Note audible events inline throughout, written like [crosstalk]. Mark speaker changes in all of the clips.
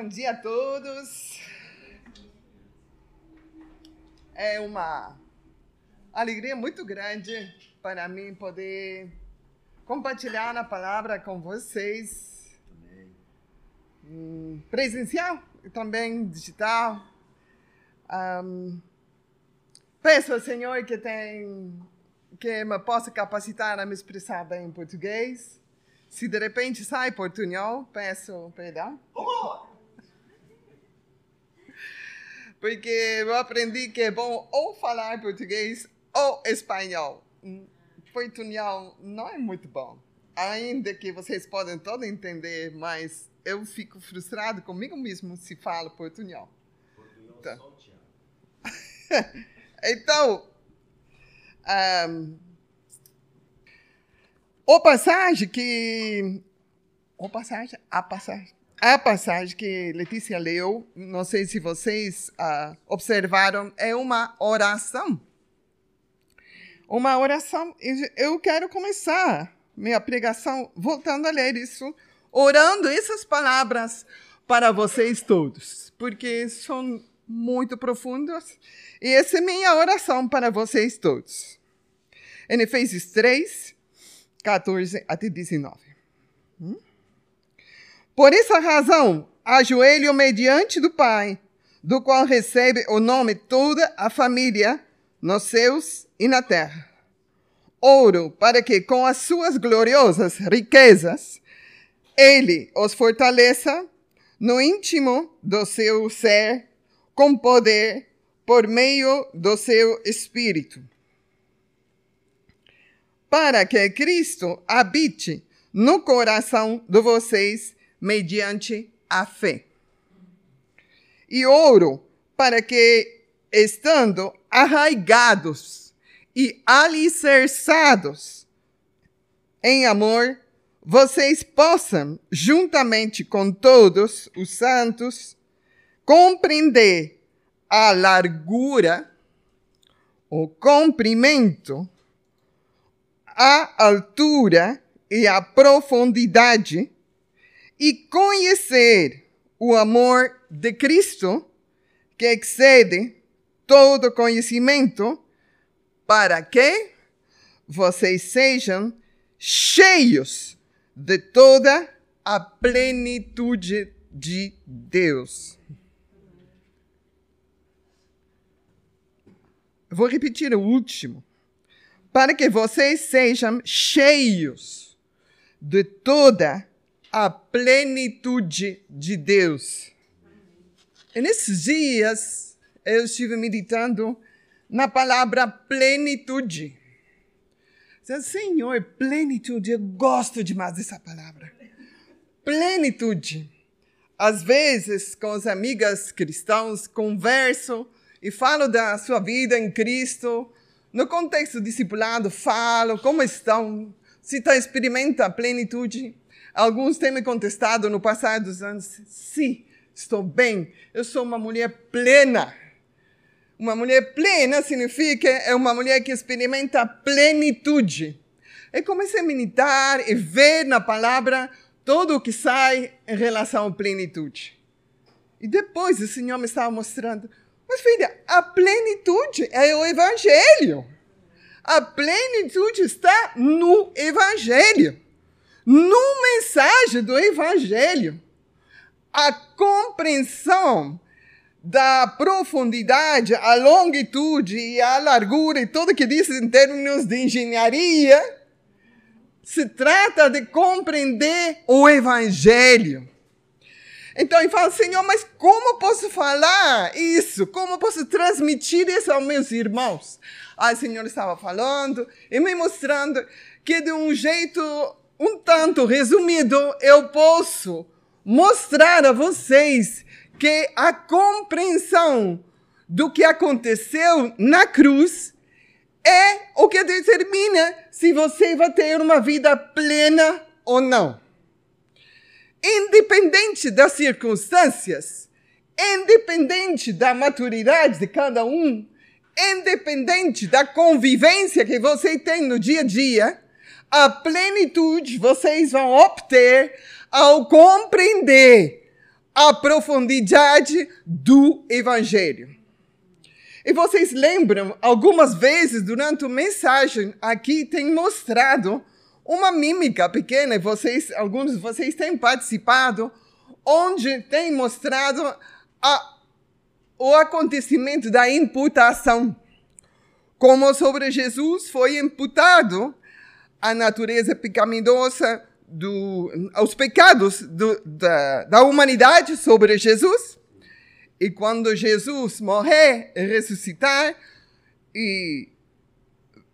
Speaker 1: Bom dia a todos. É uma alegria muito grande para mim poder compartilhar a palavra com vocês. Hum, presencial e também digital. Um, peço ao Senhor que tem que me possa capacitar a me expressar bem em português. Se de repente sai portunhol, peço perdão. Porque eu aprendi que é bom ou falar português ou espanhol. Portunhol não é muito bom. Ainda que vocês podem todos entender, mas eu fico frustrado comigo mesmo se falo portunhol. [laughs] Então, então um, o passagem que. O passagem, a passagem a passagem que Letícia leu, não sei se vocês uh, observaram, é uma oração. Uma oração. Eu quero começar minha pregação voltando a ler isso, orando essas palavras para vocês todos, porque são muito profundas. E essa é minha oração para vocês todos. Em Efésios 3, 14 até 19. Hum? Por essa razão, ajoelho mediante do Pai, do qual recebe o nome toda a família nos céus e na terra. Ouro para que com as suas gloriosas riquezas ele os fortaleça no íntimo do seu ser com poder por meio do seu espírito. Para que Cristo habite no coração de vocês mediante a fé. E ouro para que, estando arraigados e alicerçados em amor, vocês possam, juntamente com todos os santos, compreender a largura, o comprimento, a altura e a profundidade e conhecer o amor de Cristo, que excede todo conhecimento, para que vocês sejam cheios de toda a plenitude de Deus. Vou repetir o último. Para que vocês sejam cheios de toda a plenitude de Deus. E nesses dias eu estive meditando na palavra plenitude. Senhor, plenitude, eu gosto demais dessa palavra. Plenitude. Às vezes, com as amigas cristãos, converso e falo da sua vida em Cristo. No contexto discipulado, falo como estão, se está experimenta a plenitude. Alguns têm me contestado no passar dos anos: sim, estou bem, eu sou uma mulher plena. Uma mulher plena significa é uma mulher que experimenta plenitude. E comecei a meditar e ver na palavra tudo o que sai em relação à plenitude. E depois o Senhor me estava mostrando: mas filha, a plenitude é o Evangelho. A plenitude está no Evangelho no mensagem do Evangelho, a compreensão da profundidade, a longitude e a largura e tudo que diz em termos de engenharia, se trata de compreender o Evangelho. Então ele fala, Senhor, mas como posso falar isso? Como posso transmitir isso aos meus irmãos? Aí o Senhor estava falando e me mostrando que de um jeito um tanto resumido, eu posso mostrar a vocês que a compreensão do que aconteceu na cruz é o que determina se você vai ter uma vida plena ou não. Independente das circunstâncias, independente da maturidade de cada um, independente da convivência que você tem no dia a dia, a plenitude vocês vão obter ao compreender a profundidade do Evangelho. E vocês lembram, algumas vezes durante a mensagem aqui tem mostrado uma mímica pequena, e vocês, alguns de vocês têm participado, onde tem mostrado a, o acontecimento da imputação. Como sobre Jesus foi imputado a natureza pecaminosa, do, os pecados do, da, da humanidade sobre Jesus. E quando Jesus morrer ressuscitar e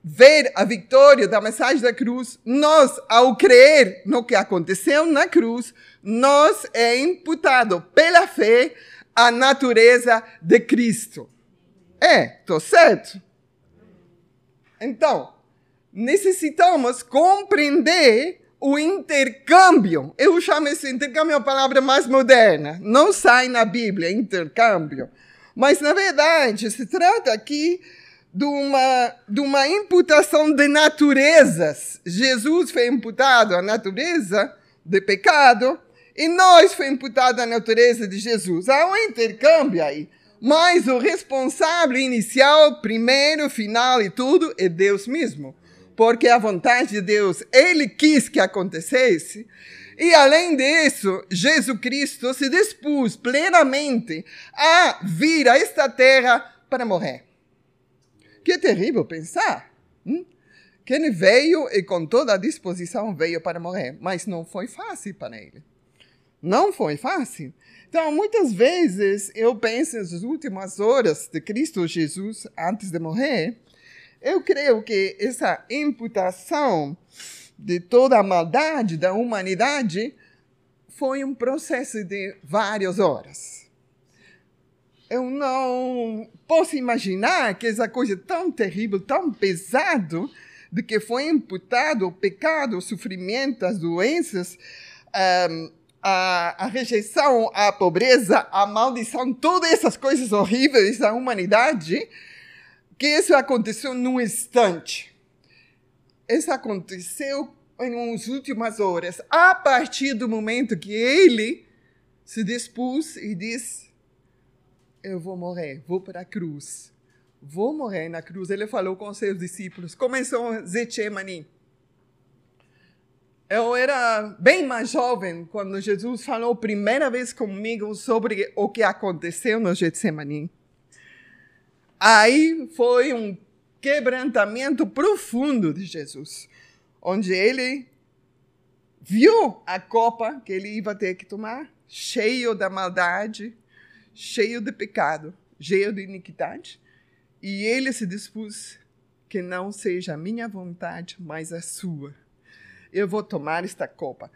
Speaker 1: ver a vitória da mensagem da cruz, nós, ao crer no que aconteceu na cruz, nós é imputado pela fé a natureza de Cristo. É, estou certo? Então, necessitamos compreender o intercâmbio. Eu chamo esse intercâmbio a palavra mais moderna. Não sai na Bíblia, intercâmbio. Mas, na verdade, se trata aqui de uma, de uma imputação de naturezas. Jesus foi imputado à natureza de pecado e nós foi imputado à natureza de Jesus. Há um intercâmbio aí. Mas o responsável inicial, primeiro, final e tudo, é Deus mesmo porque a vontade de Deus, ele quis que acontecesse. E além disso, Jesus Cristo se dispôs plenamente a vir a esta terra para morrer. Que terrível pensar. Hum? Que ele veio e com toda a disposição veio para morrer, mas não foi fácil para ele. Não foi fácil. Então, muitas vezes eu penso nas últimas horas de Cristo Jesus antes de morrer, eu creio que essa imputação de toda a maldade da humanidade foi um processo de várias horas. Eu não posso imaginar que essa coisa tão terrível, tão pesado, de que foi imputado o pecado, o sofrimento, as doenças, um, a, a, rejeição, a pobreza, a maldição, todas essas coisas horríveis da humanidade, que isso aconteceu num instante. Isso aconteceu em umas últimas horas, a partir do momento que ele se dispôs e disse: Eu vou morrer, vou para a cruz. Vou morrer na cruz. Ele falou com seus discípulos. Começou Zetchemani. Eu era bem mais jovem quando Jesus falou a primeira vez comigo sobre o que aconteceu no Getsemane. Aí foi um quebrantamento profundo de Jesus, onde ele viu a copa que ele ia ter que tomar, cheio da maldade, cheio de pecado, cheio de iniquidade, e ele se dispôs que não seja a minha vontade, mas a sua. Eu vou tomar esta copa.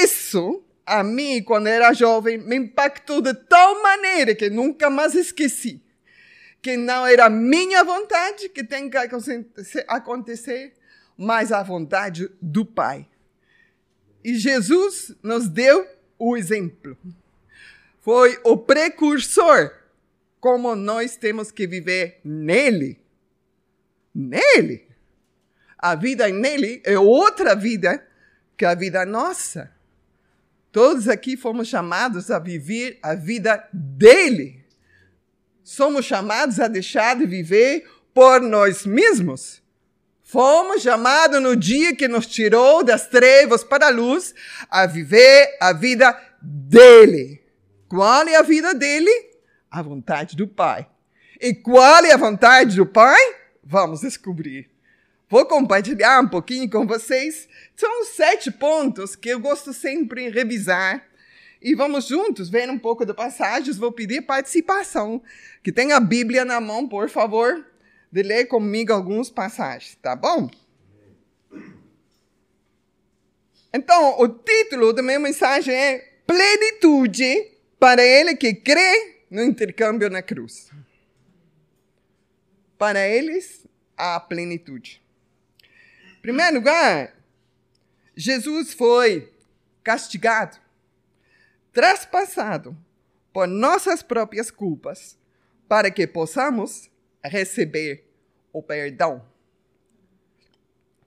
Speaker 1: Isso, a mim, quando era jovem, me impactou de tal maneira que nunca mais esqueci que não era minha vontade que tem que acontecer, mas a vontade do Pai. E Jesus nos deu o exemplo. Foi o precursor como nós temos que viver nele. Nele. A vida nele é outra vida que a vida nossa. Todos aqui fomos chamados a viver a vida dele somos chamados a deixar de viver por nós mesmos. Fomos chamados no dia que nos tirou das trevas para a luz a viver a vida dele. Qual é a vida dele? A vontade do Pai. E qual é a vontade do Pai? Vamos descobrir. Vou compartilhar um pouquinho com vocês. São sete pontos que eu gosto sempre de revisar e vamos juntos ver um pouco de passagens. Vou pedir participação. Que tenha a Bíblia na mão, por favor, de ler comigo alguns passagens, tá bom? Então, o título da minha mensagem é Plenitude para ele que crê no intercâmbio na cruz. Para eles, a plenitude. Em primeiro lugar, Jesus foi castigado traspassado por nossas próprias culpas, para que possamos receber o perdão.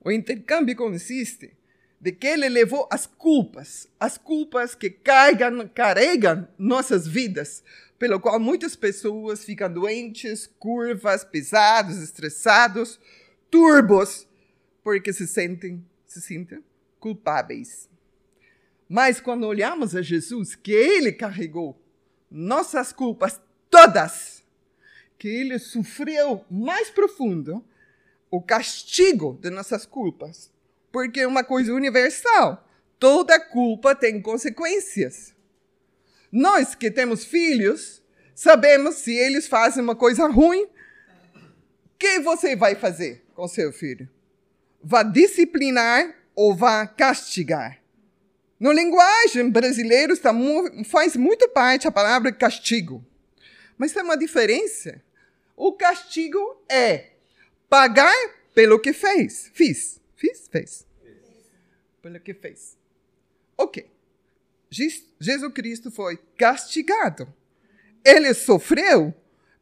Speaker 1: O intercâmbio consiste de que ele levou as culpas, as culpas que carregam, carregam nossas vidas, pelo qual muitas pessoas ficam doentes, curvas, pesados, estressados, turbos, porque se sentem, se sentem culpáveis. Mas quando olhamos a Jesus, que ele carregou nossas culpas todas, que ele sofreu mais profundo o castigo de nossas culpas, porque é uma coisa universal. Toda culpa tem consequências. Nós que temos filhos, sabemos se eles fazem uma coisa ruim, o que você vai fazer com seu filho? Vai disciplinar ou vai castigar? No linguagem brasileira está, faz muito parte a palavra castigo. Mas tem uma diferença. O castigo é pagar pelo que fez. Fiz. Fiz? Fez. Pelo que fez. Ok. Jesus Cristo foi castigado. Ele sofreu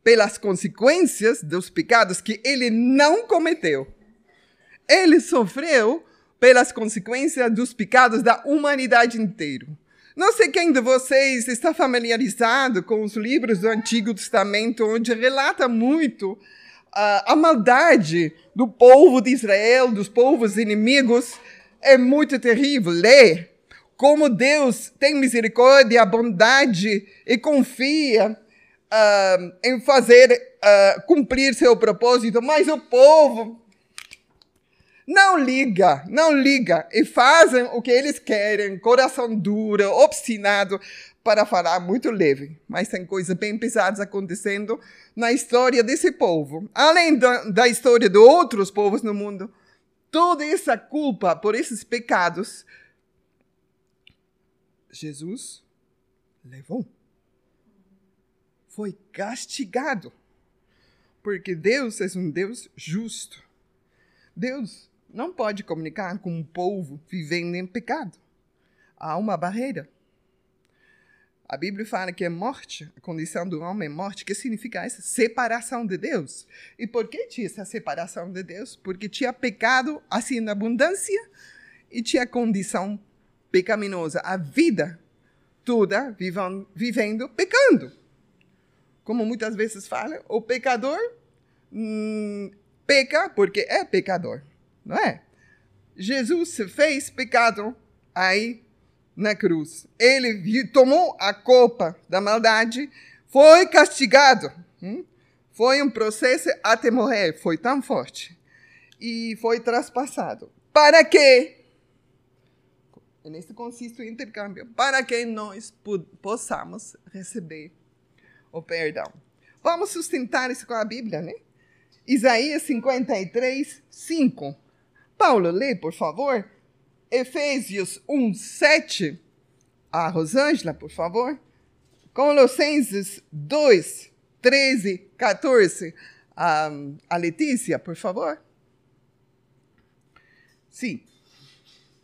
Speaker 1: pelas consequências dos pecados que ele não cometeu. Ele sofreu pelas consequências dos pecados da humanidade inteira. Não sei quem de vocês está familiarizado com os livros do Antigo Testamento, onde relata muito uh, a maldade do povo de Israel, dos povos inimigos. É muito terrível ler como Deus tem misericórdia, bondade e confia uh, em fazer uh, cumprir seu propósito, mas o povo não liga, não liga e fazem o que eles querem, coração duro, obstinado, para falar muito leve. Mas tem coisas bem pesadas acontecendo na história desse povo. Além da, da história de outros povos no mundo, toda essa culpa por esses pecados Jesus levou. Foi castigado. Porque Deus é um Deus justo. Deus não pode comunicar com um povo vivendo em pecado. Há uma barreira. A Bíblia fala que é morte, a condição do homem é morte, que significa essa separação de Deus. E por que tinha essa separação de Deus? Porque tinha pecado assim na abundância e tinha condição pecaminosa, a vida toda vivendo pecando. Como muitas vezes fala, o pecador hum, peca porque é pecador, não é? Jesus fez pecado aí na cruz. Ele tomou a culpa da maldade, foi castigado. Hum? Foi um processo até morrer, foi tão forte. E foi traspassado. Para quê? E nisso consiste o intercâmbio, para que nós possamos receber o perdão. Vamos sustentar isso com a Bíblia, né? Isaías 53, 5. Paulo, lê, por favor. Efésios 1, 7. A Rosângela, por favor. Colossenses 2, 13, 14. A, a Letícia, por favor. Sim,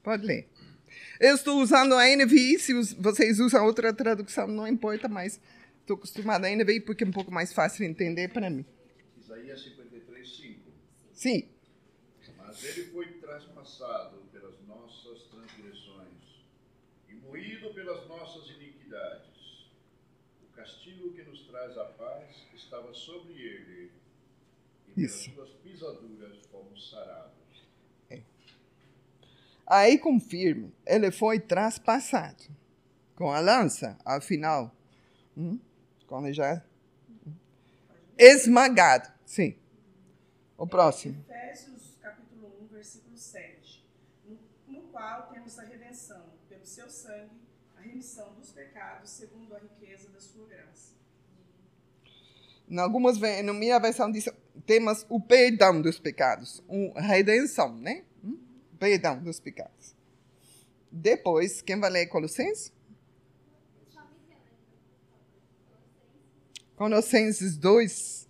Speaker 1: pode ler. Eu estou usando a NVI, se vocês usam outra tradução, não importa, mas estou acostumada a NVI porque é um pouco mais fácil de entender para mim.
Speaker 2: Isaías 53, 5.
Speaker 1: Sim.
Speaker 2: Mas ele foi traspassado pelas nossas transgressões e moído pelas nossas iniquidades. O castigo que nos traz a paz estava sobre ele, e pelas suas pisaduras fomos sarados.
Speaker 1: Aí confirma, ele foi traspassado com a lança, afinal, hum, quando já esmagado. Sim. O próximo.
Speaker 3: Efésios capítulo 1, versículo 7, no, no qual temos a redenção, pelo seu sangue, a remissão dos pecados, segundo a riqueza da sua graça.
Speaker 1: Em algumas, na minha versão diz, temos o perdão dos pecados, a redenção, né? perdão dos pecados. Depois, quem vai ler Colossenses? Colossenses 2,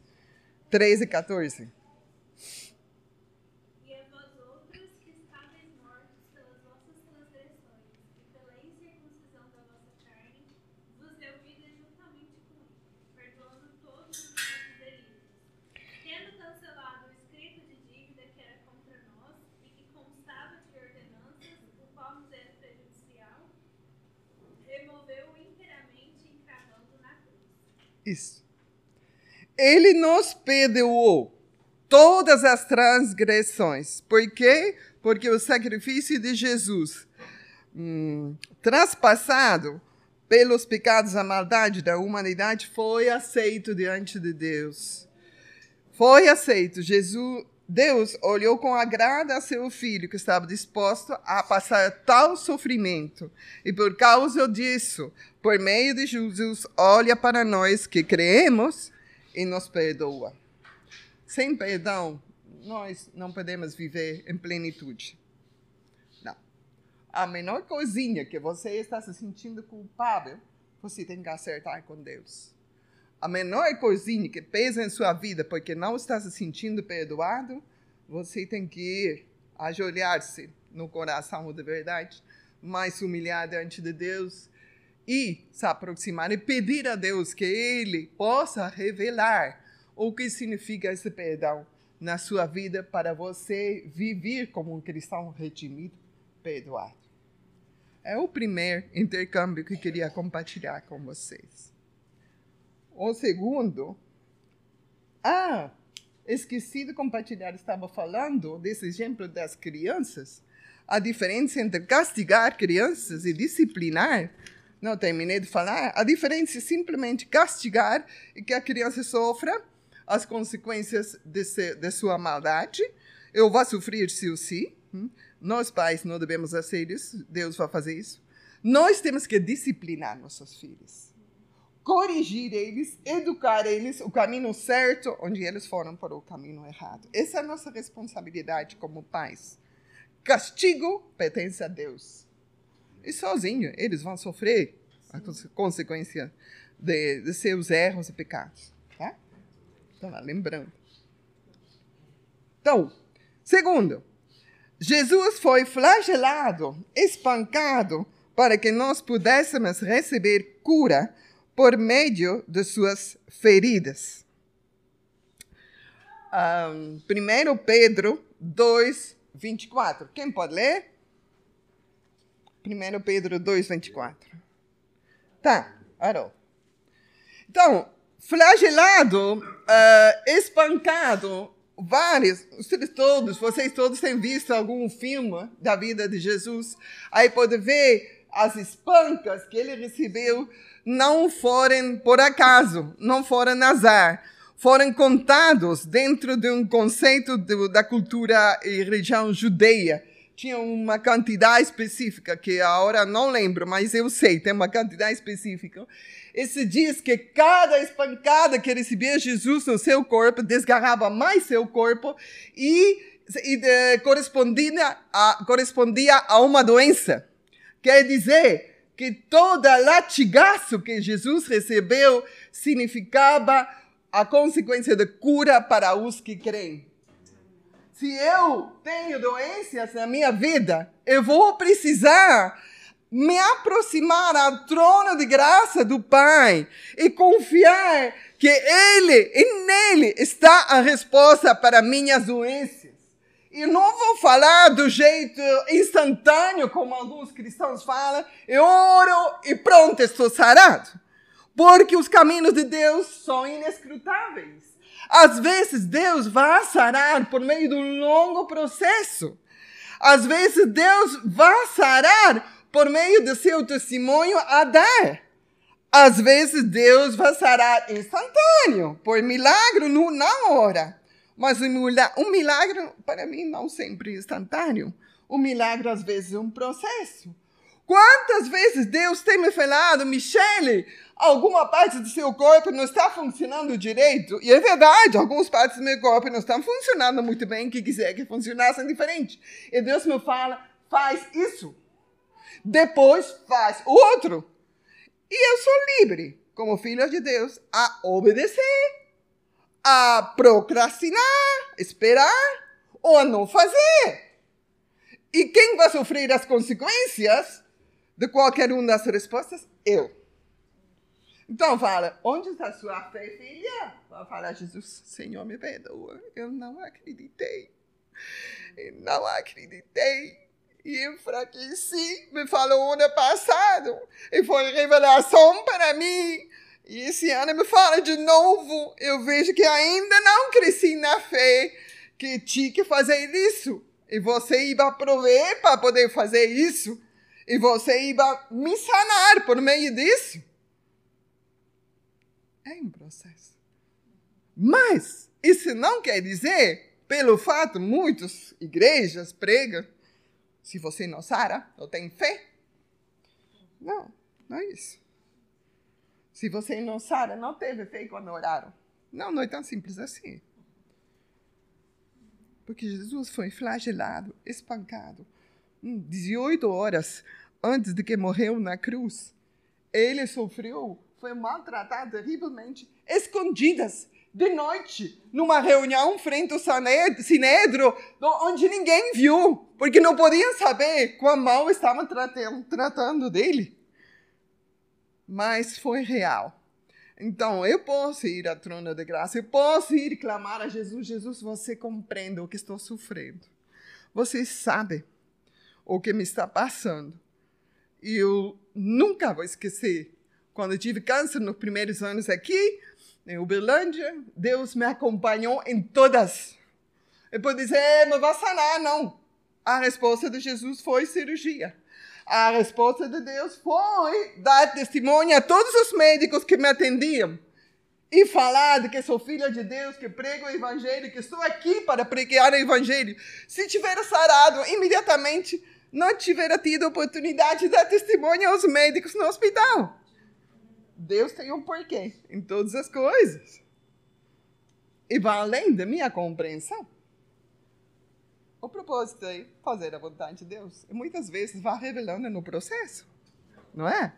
Speaker 1: 13 e 14. Isso. Ele nos perdoou todas as transgressões. Por quê? Porque o sacrifício de Jesus, hum, traspassado pelos pecados, a maldade da humanidade, foi aceito diante de Deus. Foi aceito. Jesus, Deus olhou com agrado a seu filho, que estava disposto a passar tal sofrimento. E por causa disso, por meio de Jesus, olha para nós que creemos e nos perdoa. Sem perdão, nós não podemos viver em plenitude. Não. A menor coisinha que você está se sentindo culpável, você tem que acertar com Deus. A menor coisinha que pesa em sua vida porque não está se sentindo perdoado, você tem que ir ajoelhar-se no coração de verdade, mais humilhar diante de Deus e se aproximar e pedir a Deus que Ele possa revelar o que significa esse perdão na sua vida para você viver como um cristão redimido, perdoado. É o primeiro intercâmbio que queria compartilhar com vocês. O segundo, ah, esqueci de compartilhar, estava falando desse exemplo das crianças, a diferença entre castigar crianças e disciplinar não terminei de falar. A diferença é simplesmente castigar e que a criança sofra as consequências de, de sua maldade. Eu vou sofrer se ou se. Hum? Nós, pais, não devemos fazer isso. Deus vai fazer isso. Nós temos que disciplinar nossos filhos. Corrigir eles, educar eles o caminho certo, onde eles foram para o caminho errado. Essa é a nossa responsabilidade como pais. Castigo pertence a Deus e sozinho eles vão sofrer a consequência de, de, seus erros e pecados. Tá? Então, lembrando. Então, segundo, Jesus foi flagelado, espancado, para que nós pudéssemos receber cura por meio de suas feridas. Um, 1 Pedro 2, 24. Quem pode ler? 1 Pedro 2, 24. Tá, Arô. Então, flagelado, uh, espancado, vários, vocês todos, vocês todos têm visto algum filme da vida de Jesus, aí pode ver as espancas que ele recebeu não foram por acaso, não foram azar, foram contados dentro de um conceito da cultura e religião judeia tinha uma quantidade específica, que agora não lembro, mas eu sei, tem uma quantidade específica. Esse diz que cada espancada que recebia Jesus no seu corpo desgarrava mais seu corpo e, e de, correspondia, a, correspondia a uma doença. Quer dizer que toda latigaço que Jesus recebeu significava a consequência de cura para os que creem se eu tenho doenças na minha vida, eu vou precisar me aproximar ao trono de graça do Pai e confiar que Ele e nele está a resposta para minhas doenças. E não vou falar do jeito instantâneo, como alguns cristãos falam, eu oro e pronto, estou sarado. Porque os caminhos de Deus são inescrutáveis. Às vezes Deus vai sarar por meio de um longo processo. Às vezes Deus vai sarar por meio do seu testemunho a dar. Às vezes Deus vai sarar instantâneo, por milagre no, na hora. Mas um milagre, para mim, não sempre é instantâneo. O milagre, às vezes, é um processo. Quantas vezes Deus tem me falado, Michele, alguma parte do seu corpo não está funcionando direito. E é verdade, algumas partes do meu corpo não estão funcionando muito bem, que quiser que funcionassem diferente. E Deus me fala, faz isso. Depois faz o outro. E eu sou livre, como filho de Deus, a obedecer, a procrastinar, esperar ou a não fazer. E quem vai sofrer as consequências de qualquer uma das respostas? Eu. Então fala, onde está sua fé, filha? Vai falar, Jesus, Senhor, me perdoa. Eu não acreditei. Eu não acreditei. E enfraqueci. Me falou ano passado. E foi revelação para mim. E esse ano me fala de novo. Eu vejo que ainda não cresci na fé que tinha que fazer isso. E você ia prover para poder fazer isso. E você ia me sanar por meio disso. É um processo. Mas isso não quer dizer, pelo fato, muitas igrejas pregam, se você não sara, não tem fé. Não, não é isso. Se você não sara, não teve fé quando oraram. Não, não é tão simples assim. Porque Jesus foi flagelado, espancado, 18 horas antes de que morreu na cruz. Ele sofreu, foi maltratado terrivelmente, escondidas, de noite, numa reunião frente ao Sinedro, onde ninguém viu, porque não podiam saber quão mal estavam tratando, tratando dele. Mas foi real. Então, eu posso ir à trono de graça, eu posso ir clamar a Jesus: Jesus, você compreende o que estou sofrendo. Você sabe o que me está passando. E eu nunca vou esquecer. Quando eu tive câncer nos primeiros anos aqui, em Uberlândia, Deus me acompanhou em todas. Eu pode dizer, mas vai sanar, não. A resposta de Jesus foi cirurgia. A resposta de Deus foi dar testemunho a todos os médicos que me atendiam e falar de que sou filha de Deus, que prego o evangelho, que estou aqui para pregar o evangelho. Se tiver sarado imediatamente, não tiver tido oportunidade de dar testemunho aos médicos no hospital. Deus tem um porquê em todas as coisas. E vai além da minha compreensão. O propósito é fazer a vontade de Deus. E muitas vezes vai revelando no processo. Não é?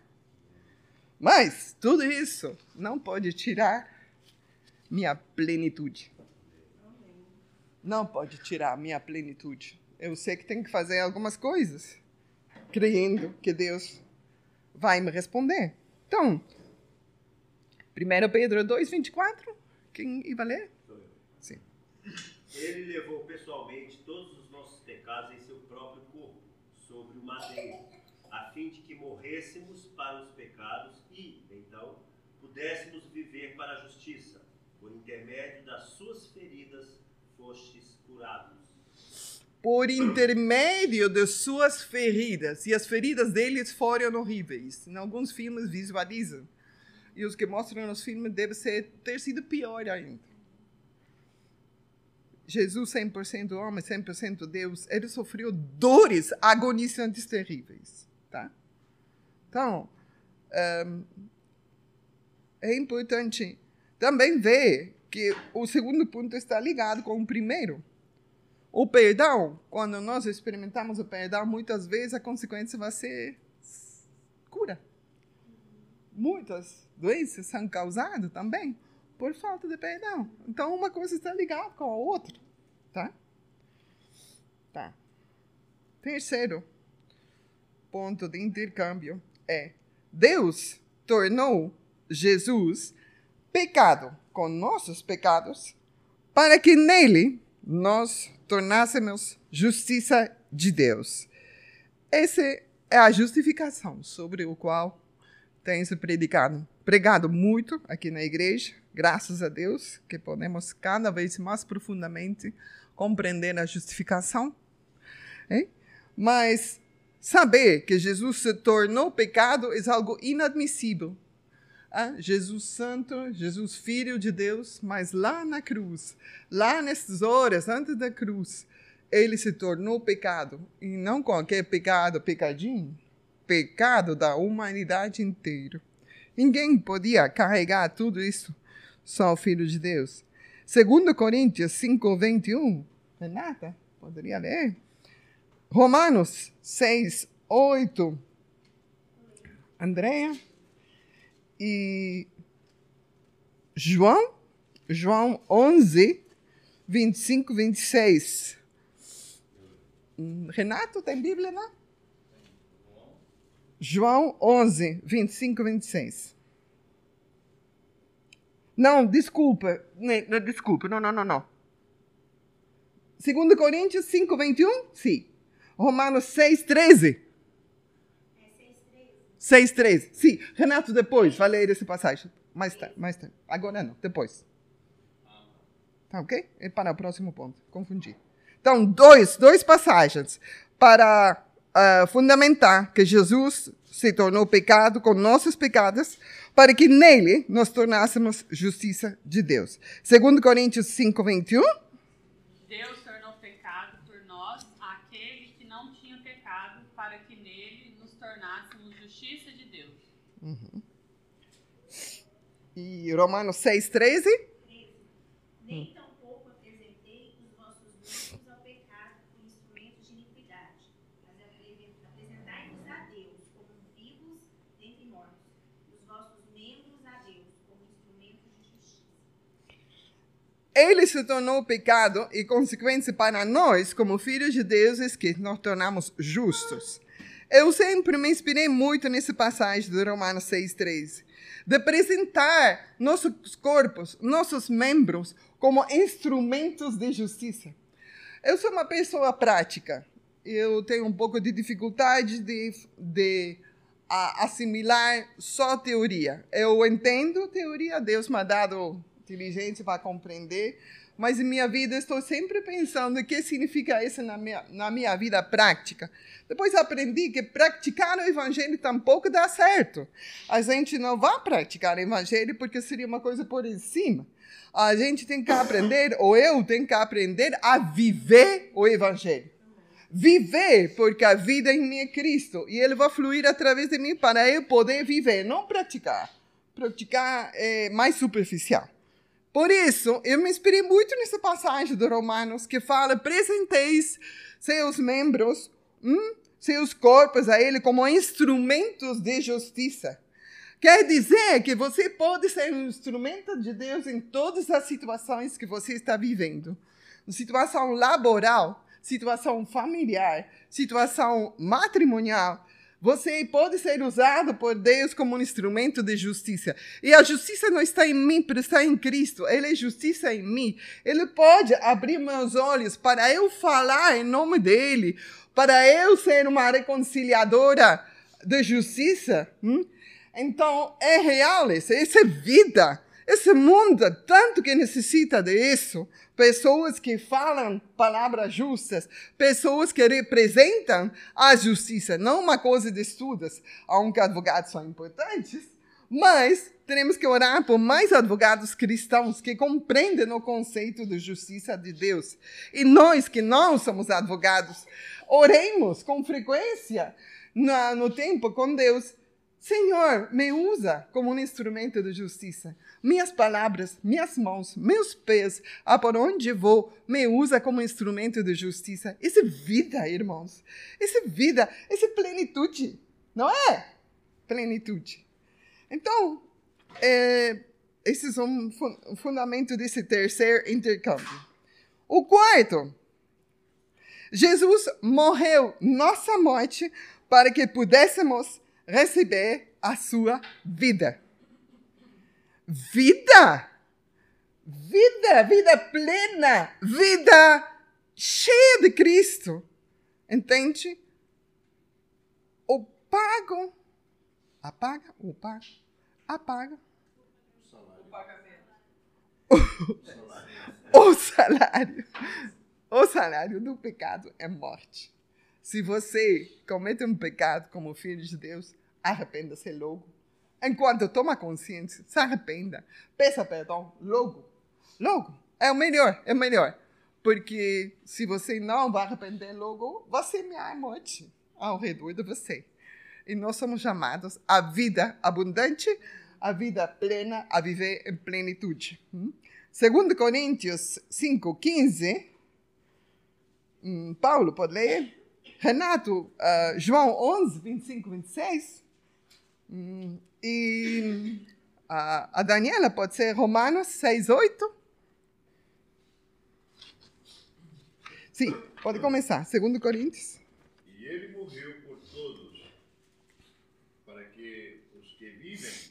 Speaker 1: Mas tudo isso não pode tirar minha plenitude. Não pode tirar minha plenitude. Eu sei que tenho que fazer algumas coisas, crendo que Deus vai me responder. Então, 1 Pedro 2, 24. Quem ia ler?
Speaker 4: Sim. Ele levou pessoalmente todos os nossos pecados em seu próprio corpo, sobre o madeiro, a fim de que morrêssemos para os pecados pudéssemos viver para a justiça. Por intermédio das suas feridas fostes curados.
Speaker 1: Por intermédio de suas feridas. E as feridas deles foram horríveis. Em alguns filmes visualizam e os que mostram nos filmes deve ser, ter sido pior ainda. Jesus, 100% homem, 100% Deus, ele sofreu dores agonizantes terríveis. Tá? Então, um, é importante também ver que o segundo ponto está ligado com o primeiro. O perdão, quando nós experimentamos o perdão, muitas vezes a consequência vai ser cura. Muitas doenças são causadas também por falta de perdão. Então, uma coisa está ligada com a outra, tá? Tá. Terceiro ponto de intercâmbio é Deus tornou Jesus pecado com nossos pecados para que nele nós tornássemos justiça de Deus. Essa é a justificação sobre o qual tem se predicado pregado muito aqui na igreja, graças a Deus, que podemos cada vez mais profundamente compreender a justificação. Hein? Mas saber que Jesus se tornou pecado é algo inadmissível. Ah, Jesus Santo, Jesus Filho de Deus, mas lá na cruz, lá nessas horas antes da cruz, ele se tornou pecado. E não qualquer pecado, pecadinho, pecado da humanidade inteira. Ninguém podia carregar tudo isso, só o Filho de Deus. 2 Coríntios 5, 21. Renata, poderia ler? Romanos 6, 8. Andréia. E João, João 11, 25, 26. Renato, tem Bíblia lá? João 11, 25, 26. Não, desculpa. Não, desculpa, não, não, não, não. 2 Coríntios 5, 21? Sim. Romanos 6, 13. 6, 13. Sim. Renato, depois vai ler essa passagem. mais tarde, mais tarde. Agora não, depois. Tá ok? E para o próximo ponto. Confundi. Então, dois, dois passagens para uh, fundamentar que Jesus se tornou pecado com nossos pecados, para que nele nós tornássemos justiça de Deus. Segundo Coríntios 5, 21.
Speaker 5: Deus tornou pecado por nós aquele que não tinha pecado, para que nele nos tornássemos justiça de Deus.
Speaker 1: Uhum. E Romanos 6, 13.
Speaker 6: Nem tampouco apresentei os vossos membros ao pecado como instrumentos de iniquidade, mas apresentai-vos a Deus como vivos dentre mortos, os vossos membros a Deus como instrumentos de justiça.
Speaker 1: Ele se tornou pecado e consequência para nós, como filhos de Deus, que nós tornamos justos. Eu sempre me inspirei muito nessa passagem de Romanos 6,13. De apresentar nossos corpos, nossos membros, como instrumentos de justiça. Eu sou uma pessoa prática. Eu tenho um pouco de dificuldade de, de a, assimilar só teoria. Eu entendo teoria, Deus me ha dado inteligência para compreender, mas em minha vida estou sempre pensando o que significa isso na minha, na minha vida prática. Depois aprendi que praticar o evangelho tampouco dá certo. A gente não vai praticar o evangelho porque seria uma coisa por em cima. A gente tem que aprender, ou eu tenho que aprender a viver o evangelho. Viver, porque a vida em mim é Cristo e ele vai fluir através de mim para eu poder viver, não praticar. Praticar é mais superficial. Por isso, eu me inspirei muito nessa passagem do Romanos que fala: apresenteis seus membros, hum, seus corpos a Ele como instrumentos de justiça. Quer dizer que você pode ser um instrumento de Deus em todas as situações que você está vivendo. Situação laboral, situação familiar, situação matrimonial, você pode ser usado por Deus como um instrumento de justiça. E a justiça não está em mim, mas está em Cristo. Ele é justiça em mim. Ele pode abrir meus olhos para eu falar em nome dele, para eu ser uma reconciliadora de justiça. Hum? Então, é real isso. Isso é vida. Esse mundo, tanto que necessita disso, pessoas que falam palavras justas, pessoas que representam a justiça, não uma coisa de estudos, aunque advogados são importantes, mas temos que orar por mais advogados cristãos que compreendem o conceito de justiça de Deus. E nós que não somos advogados, oremos com frequência no tempo com Deus. Senhor, me usa como um instrumento de justiça minhas palavras, minhas mãos, meus pés, a por onde vou, me usa como instrumento de justiça. Isso é vida, irmãos. Isso é vida, isso é plenitude, não é? Plenitude. Então, é, esse é um fundamento desse terceiro intercâmbio. O quarto, Jesus morreu nossa morte para que pudéssemos receber a sua vida vida. Vida, vida plena, vida cheia de Cristo. Entende? O pago, apaga, o pago, apaga.
Speaker 3: O
Speaker 1: o salário. O salário do pecado é morte. Se você comete um pecado como filho de Deus, arrependa-se logo enquanto toma consciência, se arrependa, peça perdão logo. Logo. É o melhor, é o melhor. Porque se você não vai arrepender logo, você me a morte ao redor de você. E nós somos chamados à vida abundante, à vida plena, a viver em plenitude. Hum? 2 Coríntios 5, 15. Hum, Paulo, pode ler? Renato, uh, João 11, 25, 26. Hum, e a, a Daniela pode ser Romanos 6, 8. Sim, pode começar. Segundo Coríntios.
Speaker 2: E ele morreu por todos, para que os que vivem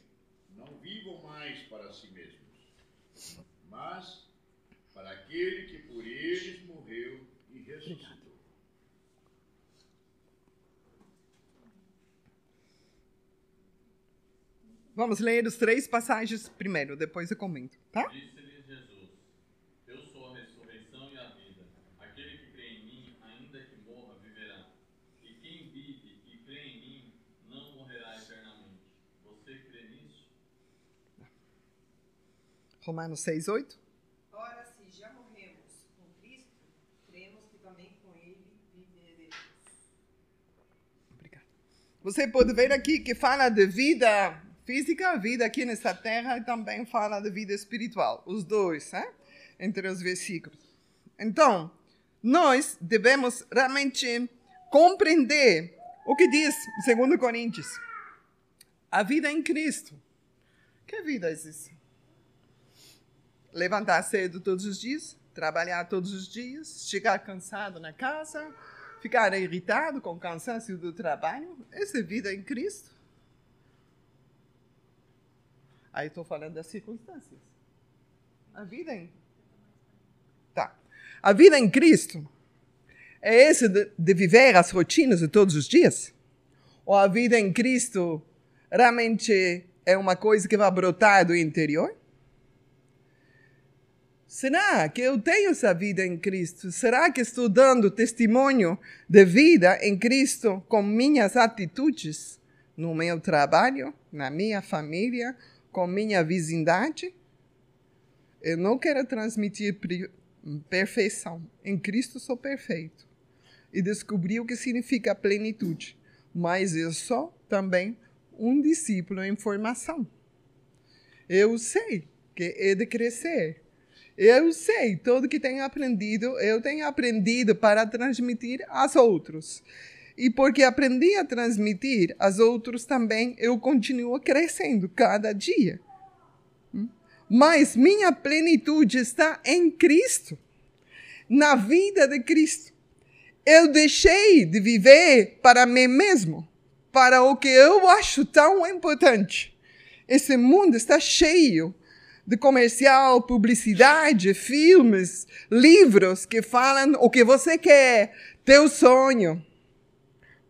Speaker 2: não vivam mais para si mesmos, mas para aquele que por eles morreu e ressuscitou.
Speaker 1: Vamos ler os três passagens primeiro, depois eu comento, tá?
Speaker 7: Disse-lhes Jesus: Eu sou a ressurreição e a vida. Aquele que crê em mim, ainda que morra, viverá. E quem vive e crê em mim, não morrerá eternamente. Você crê nisso?
Speaker 1: Romanos 6, 8.
Speaker 8: Ora, se já morremos com Cristo, cremos que também com Ele viveremos.
Speaker 1: Obrigada. Você pode ver aqui que fala de vida física, vida aqui nessa terra, e também fala de vida espiritual. Os dois, né? entre os versículos. Então, nós devemos realmente compreender o que diz 2 Coríntios. A vida em Cristo. Que vida é essa? Levantar cedo todos os dias, trabalhar todos os dias, chegar cansado na casa, ficar irritado com o cansaço do trabalho. Essa é vida em Cristo. Aí estou falando das circunstâncias. A vida em. Tá. A vida em Cristo é esse de, de viver as rotinas de todos os dias? Ou a vida em Cristo realmente é uma coisa que vai brotar do interior? Será que eu tenho essa vida em Cristo? Será que estou dando testemunho de vida em Cristo com minhas atitudes no meu trabalho, na minha família, com minha vizindade? Eu não quero transmitir perfeição. Em Cristo sou perfeito. E descobri o que significa plenitude. Mas eu sou também um discípulo em formação. Eu sei que é de crescer. Eu sei, tudo que tenho aprendido, eu tenho aprendido para transmitir aos outros. E porque aprendi a transmitir aos outros também, eu continuo crescendo cada dia. Mas minha plenitude está em Cristo, na vida de Cristo. Eu deixei de viver para mim mesmo, para o que eu acho tão importante. Esse mundo está cheio de comercial, publicidade, filmes, livros que falam o que você quer, teu sonho.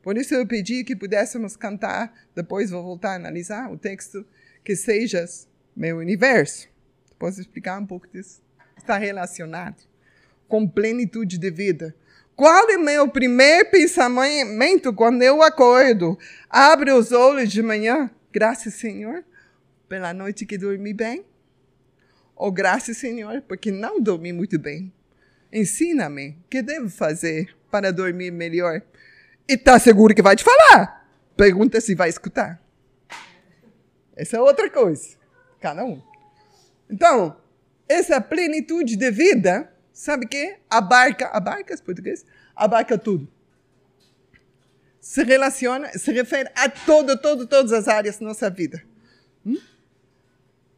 Speaker 1: Por isso eu pedi que pudéssemos cantar, depois vou voltar a analisar o texto, que sejas meu universo. Posso explicar um pouco disso? Está relacionado com plenitude de vida. Qual é meu primeiro pensamento quando eu acordo? Abre os olhos de manhã. Graças, Senhor, pela noite que dormi bem. Ou graças, Senhor, porque não dormi muito bem. Ensina-me o que devo fazer para dormir melhor. E está seguro que vai te falar. Pergunta se vai escutar. Essa é outra coisa. Cada um. Então, essa plenitude de vida, sabe que? Abarca, abarca português? Abarca tudo. Se relaciona, se refere a todo, todo, todas as áreas da nossa vida. Hum?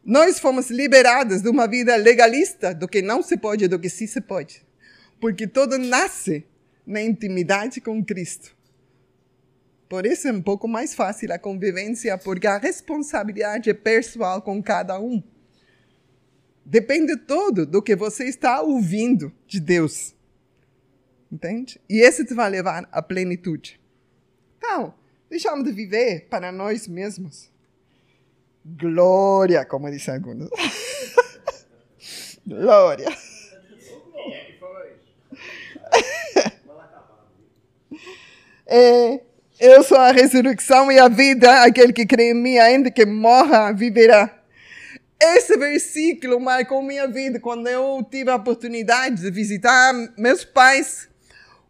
Speaker 1: Nós fomos liberados de uma vida legalista, do que não se pode e do que sim se pode. Porque tudo nasce na intimidade com Cristo. Por isso é um pouco mais fácil a convivência, porque a responsabilidade é pessoal com cada um. Depende todo do que você está ouvindo de Deus. Entende? E esse te vai levar à plenitude. Então, deixamos de viver para nós mesmos glória, como dizem alguns. [laughs] glória.
Speaker 2: É [laughs]
Speaker 1: eu sou a ressurreição e a vida, aquele que crê em mim, ainda que morra, viverá. Esse versículo marcou minha vida quando eu tive a oportunidade de visitar meus pais,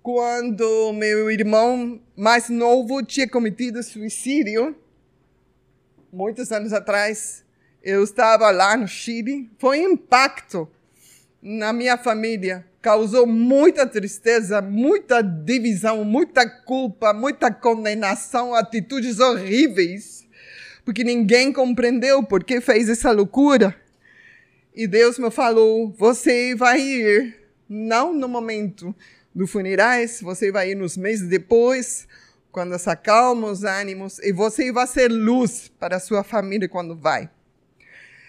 Speaker 1: quando meu irmão mais novo tinha cometido suicídio muitos anos atrás, eu estava lá no Chile. Foi um impacto na minha família. Causou muita tristeza, muita divisão, muita culpa, muita condenação, atitudes horríveis. Porque ninguém compreendeu por que fez essa loucura. E Deus me falou: você vai ir, não no momento dos funerais, você vai ir nos meses depois, quando acalma os ânimos, e você vai ser luz para a sua família quando vai.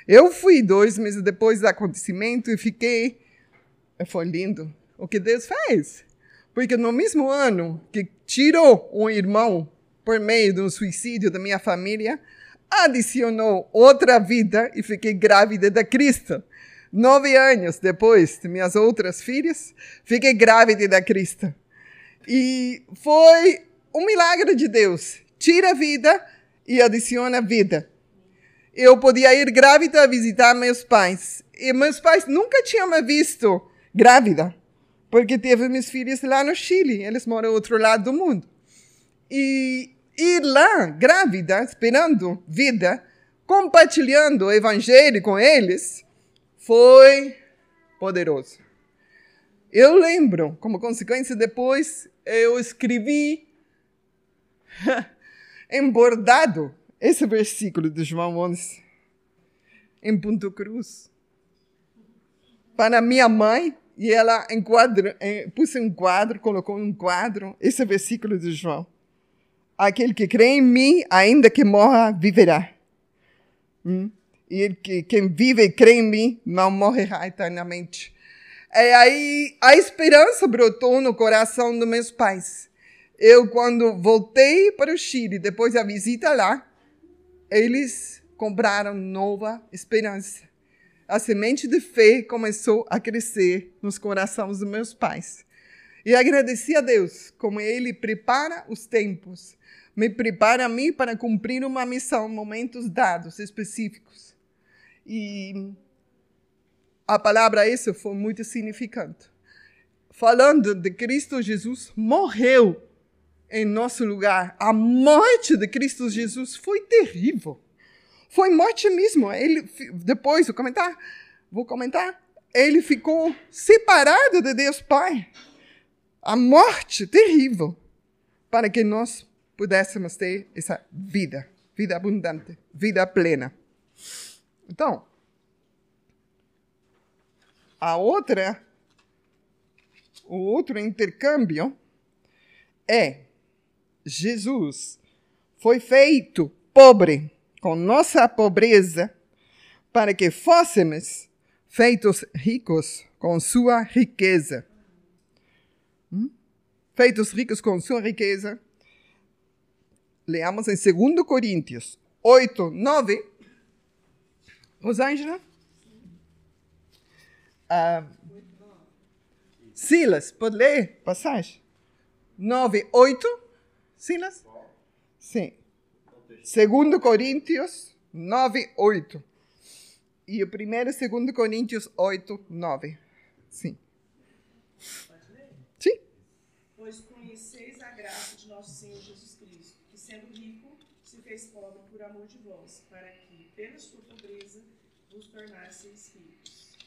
Speaker 1: Eu fui dois meses depois do acontecimento e fiquei. Foi lindo o que Deus fez. Porque no mesmo ano que tirou um irmão por meio de um suicídio da minha família, adicionou outra vida e fiquei grávida da Cristo. Nove anos depois de minhas outras filhas, fiquei grávida da Cristo. E foi um milagre de Deus. Tira a vida e adiciona vida. Eu podia ir grávida visitar meus pais. E meus pais nunca tinham me visto grávida, porque teve meus filhos lá no Chile. Eles moram do outro lado do mundo. E ir lá, grávida, esperando vida, compartilhando o evangelho com eles, foi poderoso. Eu lembro, como consequência depois, eu escrevi [laughs] em bordado esse versículo de João 11, em ponto cruz, para minha mãe, e ela enquadra, pôs um quadro, colocou um quadro, esse versículo de João. Aquele que crê em mim, ainda que morra, viverá. Hum? E que, quem vive e crê em mim, não morrerá eternamente. E aí a esperança brotou no coração dos meus pais. Eu, quando voltei para o Chile, depois da visita lá, eles compraram nova esperança. A semente de fé começou a crescer nos corações dos meus pais. E agradeci a Deus como Ele prepara os tempos, me prepara a mim para cumprir uma missão, momentos dados específicos. E a palavra essa foi muito significante. Falando de Cristo Jesus, morreu em nosso lugar. A morte de Cristo Jesus foi terrível. Foi morte mesmo. Ele depois vou comentar, vou comentar. Ele ficou separado de Deus Pai. A morte terrível para que nós pudéssemos ter essa vida, vida abundante, vida plena. Então, a outra, o outro intercâmbio é Jesus foi feito pobre com nossa pobreza para que fôssemos feitos ricos com sua riqueza. Hum? Feitos ricos com sua riqueza. Leamos em 2 Coríntios 8, 9. Rosângela? Ah, Silas, pode ler passagem? 9, 8. Silas? Sim. Segundo Coríntios 9, 8. E o primeiro, segundo Coríntios 8, 9. Sim. Sim.
Speaker 3: Pois conheceis a graça de nosso Senhor Jesus Cristo, que sendo rico, se fez pobre por amor de vós, para que, pela sua pobreza, vos tornasseis ricos.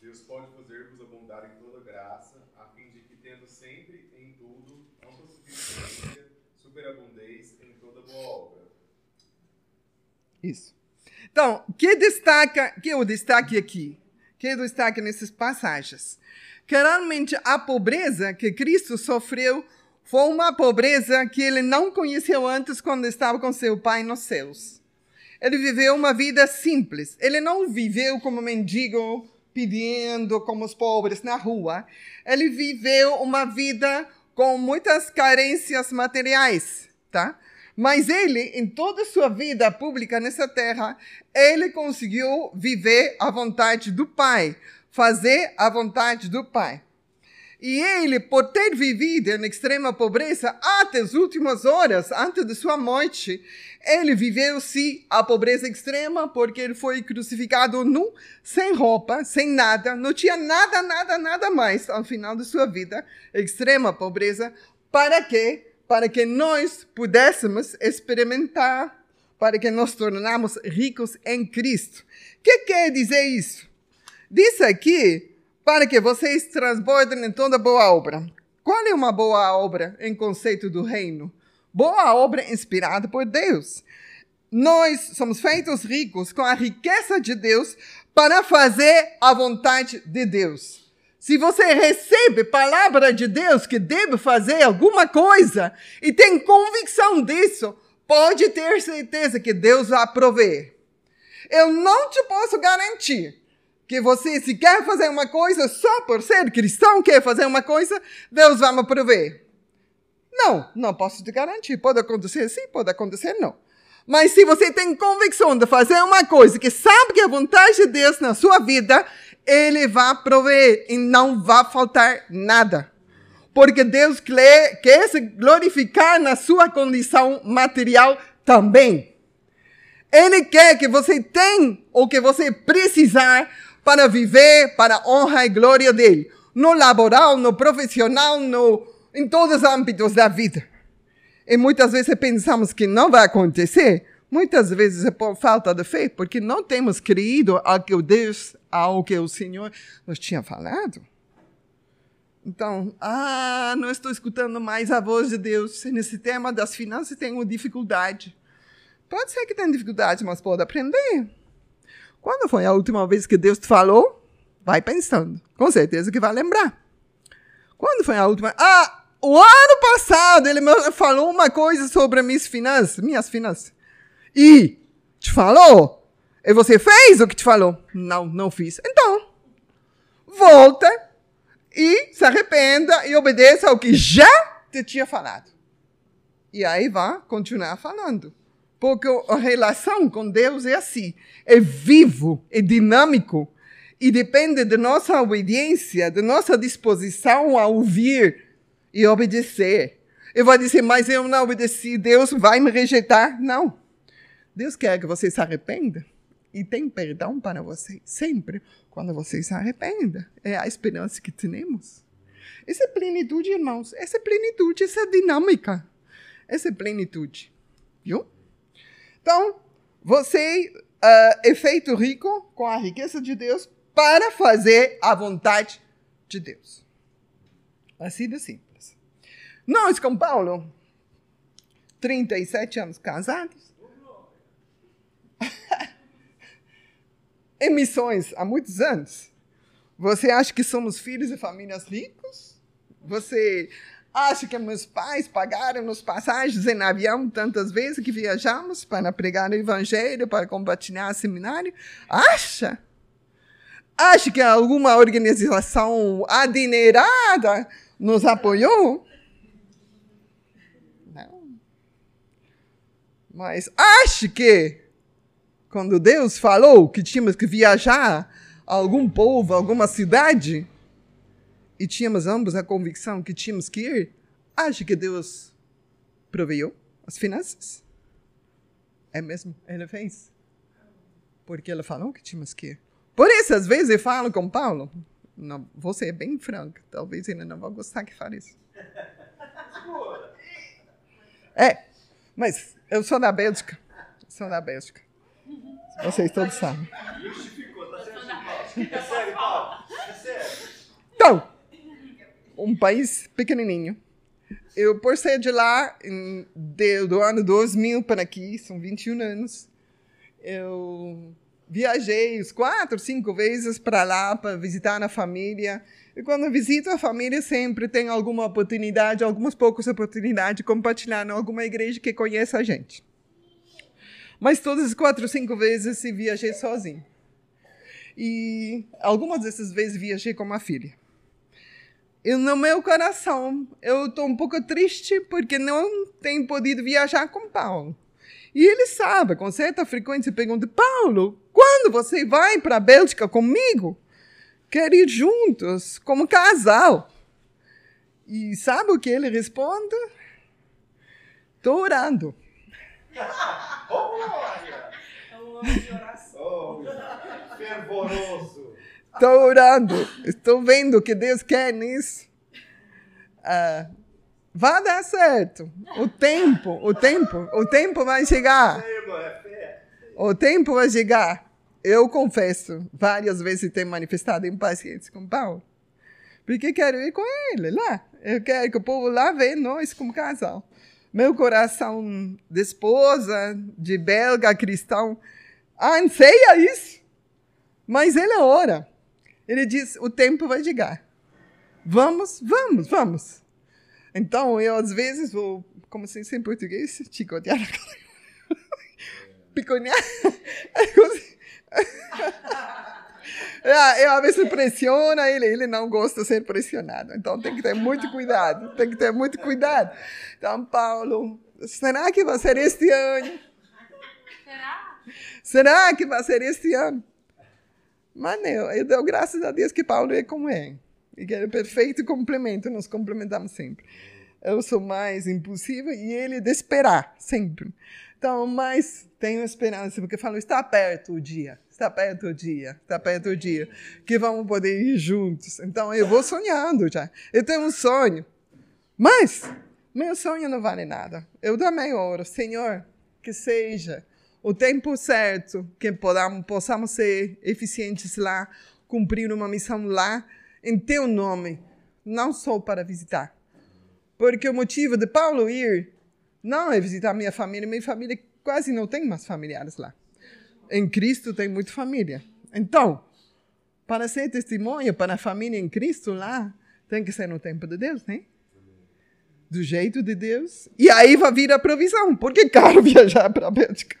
Speaker 9: Deus pode fazer-vos abundar em toda graça, a fim de que, tendo sempre em tudo ampla suficiência, superabundez em toda boa obra.
Speaker 1: Isso. Então, que destaca, que eu destaque aqui? Que destaque nessas passagens? Que realmente a pobreza que Cristo sofreu foi uma pobreza que ele não conheceu antes quando estava com seu pai nos céus. Ele viveu uma vida simples. Ele não viveu como mendigo pedindo como os pobres na rua. Ele viveu uma vida com muitas carências materiais, tá? Mas ele, em toda a sua vida pública nessa terra, ele conseguiu viver a vontade do Pai, fazer a vontade do Pai. E ele, por ter vivido em extrema pobreza até as últimas horas, antes de sua morte, ele viveu sim a pobreza extrema, porque ele foi crucificado nu, sem roupa, sem nada, não tinha nada, nada, nada mais ao final de sua vida, extrema pobreza. Para quê? Para que nós pudéssemos experimentar, para que nos tornamos ricos em Cristo. O que quer dizer isso? Diz aqui para que vocês transbordem em toda boa obra. Qual é uma boa obra em conceito do reino? Boa obra inspirada por Deus. Nós somos feitos ricos com a riqueza de Deus para fazer a vontade de Deus. Se você recebe palavra de Deus que deve fazer alguma coisa e tem convicção disso, pode ter certeza que Deus vai prover. Eu não te posso garantir que você, se quer fazer uma coisa só por ser cristão, quer fazer uma coisa, Deus vai me prover. Não, não posso te garantir. Pode acontecer sim, pode acontecer não. Mas se você tem convicção de fazer uma coisa que sabe que é a vontade de Deus na sua vida, Ele vai prover e não vai faltar nada. Porque Deus quer se glorificar na sua condição material também. Ele quer que você tenha o que você precisar para viver para a honra e glória dele. No laboral, no profissional, no, em todos os âmbitos da vida. E muitas vezes pensamos que não vai acontecer. Muitas vezes é por falta de fé, porque não temos crido ao que Deus, ao que o Senhor nos tinha falado. Então, ah, não estou escutando mais a voz de Deus. Nesse tema das finanças tenho dificuldade. Pode ser que tenha dificuldade, mas pode aprender. Quando foi a última vez que Deus te falou? Vai pensando. Com certeza que vai lembrar. Quando foi a última? Ah, o ano passado ele me falou uma coisa sobre minhas finanças, minhas finanças. E te falou? E você fez o que te falou? Não, não fiz. Então, volta e se arrependa e obedeça ao que já te tinha falado. E aí vai continuar falando. Porque a relação com Deus é assim, é vivo, é dinâmico e depende de nossa obediência, de nossa disposição a ouvir e obedecer. Eu vou dizer, mas eu não obedeci, Deus vai me rejeitar. Não. Deus quer que você se arrependa e tem perdão para você sempre quando você se arrependa. É a esperança que temos. Essa é plenitude, irmãos. Essa é plenitude, essa é dinâmica. Essa plenitude. Viu? Então, você uh, é feito rico com a riqueza de Deus para fazer a vontade de Deus. Assim de simples. Nós com Paulo, 37 anos casados, [laughs] em missões há muitos anos. Você acha que somos filhos de famílias ricos? Você acha que meus pais pagaram nos passagens em avião tantas vezes que viajamos para pregar o evangelho, para compartilhar seminário? Acha? Acha que alguma organização adinerada nos apoiou? Mas acho que quando Deus falou que tínhamos que viajar a algum povo, a alguma cidade, e tínhamos ambos a convicção que tínhamos que ir, acho que Deus proveu as finanças. É mesmo, ele fez. Porque ele falou que tínhamos que ir. Por isso, às vezes, eu falo com Paulo, não, você é bem franco, talvez ele não vá gostar que fale isso. É, mas eu sou da Bélgica. Sou da Bélgica. Vocês todos sabem. Então, um país pequenininho. Eu, por ser de lá, em, de, do ano 2000 para aqui, são 21 anos, eu viajei uns quatro, cinco vezes para lá para visitar a família. E quando visito a família, sempre tem alguma oportunidade, algumas poucas oportunidades de compartilhar em alguma igreja que conheça a gente. Mas todas as quatro, cinco vezes se viajei sozinho. E algumas dessas vezes viajei com uma filha. E no meu coração, eu estou um pouco triste porque não tenho podido viajar com Paulo. E ele sabe, com certa frequência, pergunta: Paulo, quando você vai para a Bélgica comigo? quer ir juntos, como casal. E sabe o que ele responde? Estou orando. [laughs]
Speaker 3: É um homem de oração.
Speaker 9: Fervoroso.
Speaker 1: Estou orando. Estou vendo que Deus quer nisso. Uh, vai dar certo. O tempo, o tempo, o tempo vai chegar. O tempo vai chegar eu confesso, várias vezes tenho manifestado impaciência com Paulo. Porque quero ir com ele lá. Eu quero que o povo lá veja nós como casal. Meu coração de esposa, de belga cristão, anseia isso. Mas ele ora. Ele diz: o tempo vai chegar. Vamos, vamos, vamos. Então, eu às vezes vou, como se diz em português, chicotear a [laughs] Piconear. [laughs] Ah, Eu, às vezes pressiono ele, ele não gosta de ser pressionado. Então tem que ter muito cuidado, tem que ter muito cuidado. Então, Paulo, será que vai ser este ano?
Speaker 5: Será?
Speaker 1: Será que vai ser este ano? Mas não, eu dou graças a Deus que Paulo é como é. E que é perfeito complemento, nos complementamos sempre. Eu sou mais impulsiva e ele é de esperar, sempre. Então, mas tenho esperança, porque falo, está perto o dia, está perto o dia, está perto o dia, que vamos poder ir juntos. Então, eu vou sonhando já. Eu tenho um sonho, mas meu sonho não vale nada. Eu também oro, Senhor, que seja o tempo certo, que podamos, possamos ser eficientes lá, cumprir uma missão lá, em teu nome, não só para visitar. Porque o motivo de Paulo ir não é visitar minha família, minha família quase não tem mais familiares lá. Em Cristo tem muita família. Então, para ser testemunho para a família em Cristo lá, tem que ser no tempo de Deus, né? Do jeito de Deus. E aí vai vir a provisão, porque é caro [laughs] viajar para a Bélgica.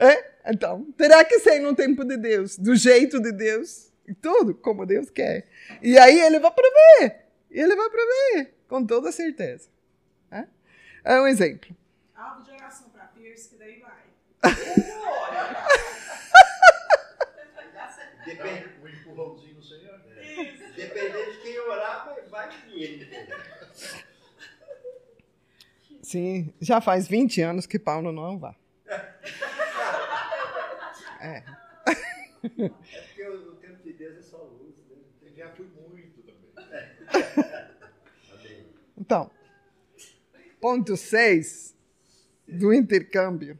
Speaker 1: É? Então, terá que ser no tempo de Deus, do jeito de Deus, e tudo como Deus quer. E aí ele vai prover. Ele vai prover, com toda certeza. É, é um exemplo.
Speaker 3: Alvo de oração para Pierce, que daí vai.
Speaker 4: Depende,
Speaker 2: Um empurrãozinho no Senhor.
Speaker 4: dependendo de quem orar, vai- vai vir.
Speaker 1: Sim, já faz 20 anos que Paulo não vai. É.
Speaker 4: É porque o, tempo de Deus é só luz, né?
Speaker 2: Eu já fui muito também.
Speaker 4: Amém.
Speaker 1: Então, ponto 6 do intercâmbio.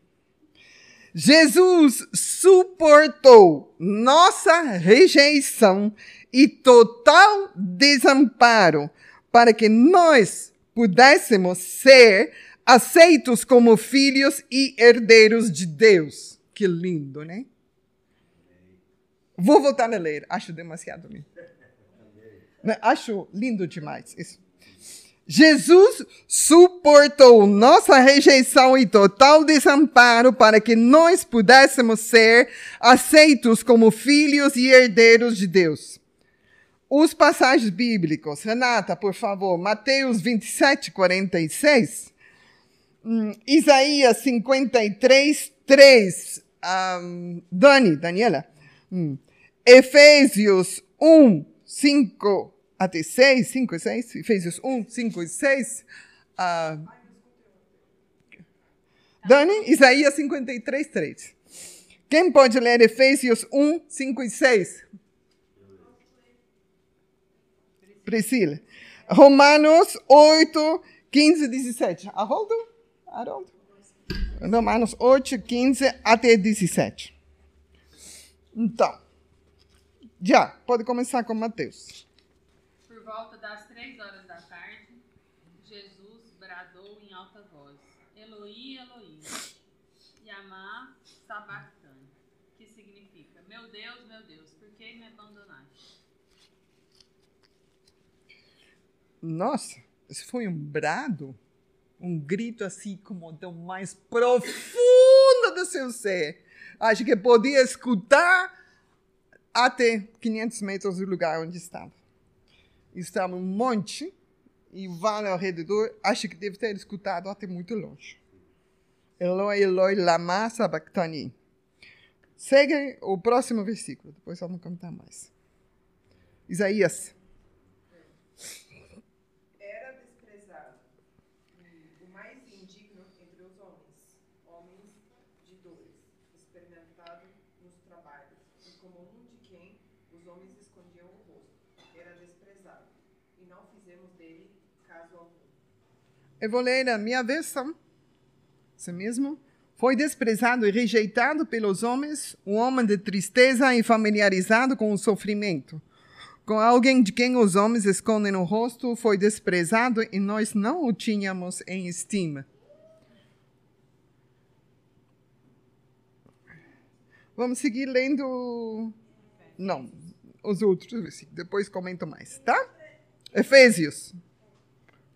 Speaker 1: Jesus suportou nossa rejeição e total desamparo para que nós pudéssemos ser aceitos como filhos e herdeiros de Deus. Que lindo, né? Vou voltar a ler, acho demasiado lindo. Né? Acho lindo demais isso. Jesus suportou nossa rejeição e total desamparo para que nós pudéssemos ser aceitos como filhos e herdeiros de Deus. Os passagens bíblicos, Renata, por favor, Mateus 27, 46, hum, Isaías 53, 3, um, Dani, Daniela, hum, Efésios 1, 5 até 6, 5 e 6, Efésios 1, 5 e 6. ah, Dani, Isaías 53, 3. Quem pode ler Efésios 1, 5 e 6? Priscila. Romanos 8, 15 e 17. Haroldo? Haroldo? Romanos 8, 15 até 17. Então, já, pode começar com Mateus.
Speaker 5: Por volta das três horas da tarde, Jesus bradou em alta voz: Eloí, Eloí, Yamá Sabachthani, que significa: Meu Deus, meu Deus, por que me abandonaste?
Speaker 1: Nossa, esse foi um brado, um grito assim como do mais profundo do seu ser. Acho que podia escutar até 500 metros do lugar onde estava. Estava um monte e vale ao redor. Acho que deve ter escutado até muito longe. Eloi, Eloi, lama sabachthani. Segue o próximo versículo, depois vamos contar mais. Isaías.
Speaker 8: Era desprezado e o mais indigno entre os homens, homens de dores, experimentado nos trabalhos, e como um de quem os homens escondiam o rosto. Era desprezado, e não fizemos dele caso algum.
Speaker 1: Eu vou ler a minha versão. Isso mesmo? Foi desprezado e rejeitado pelos homens, um homem de tristeza e familiarizado com o sofrimento. Com alguém de quem os homens escondem o rosto, foi desprezado e nós não o tínhamos em estima. Vamos seguir lendo. Não, os outros. Depois comento mais, tá? Efésios.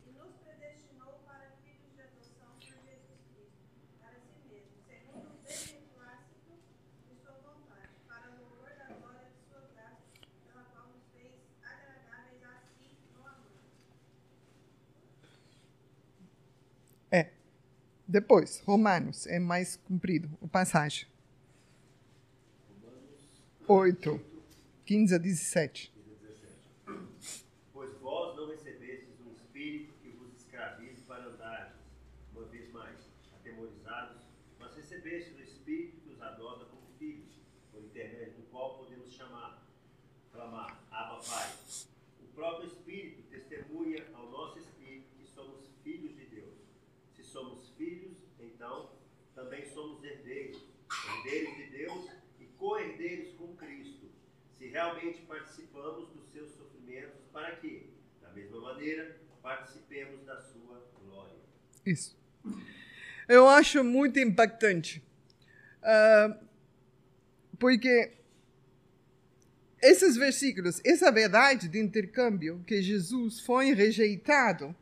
Speaker 6: e nos predestinou para filhos de adoção por Jesus Cristo, para si mesmo, segundo o beneplácito de sua vontade, para o louvor da glória de sua
Speaker 1: Depois, Romanos, é mais comprido o passagem. 8, 15 a 17.
Speaker 4: Pois vós não recebestes um espírito que vos escravize para andardes, uma vez mais, atemorizados, mas recebestes o espírito que os adota como filhos, por intermédio do qual podemos chamar, clamar, Abba Pai. O próprio Espírito testemunha ao nosso espírito que somos filhos de Deus. Se somos filhos, então também somos herdeiros, herdeiros de Deus e co-herdeiros com Cristo, se realmente participamos dos seus sofrimentos, para que, da mesma maneira, participemos da sua glória.
Speaker 1: Isso. Eu acho muito impactante. Ah, porque esses versículos, essa verdade de intercâmbio, que Jesus foi rejeitado,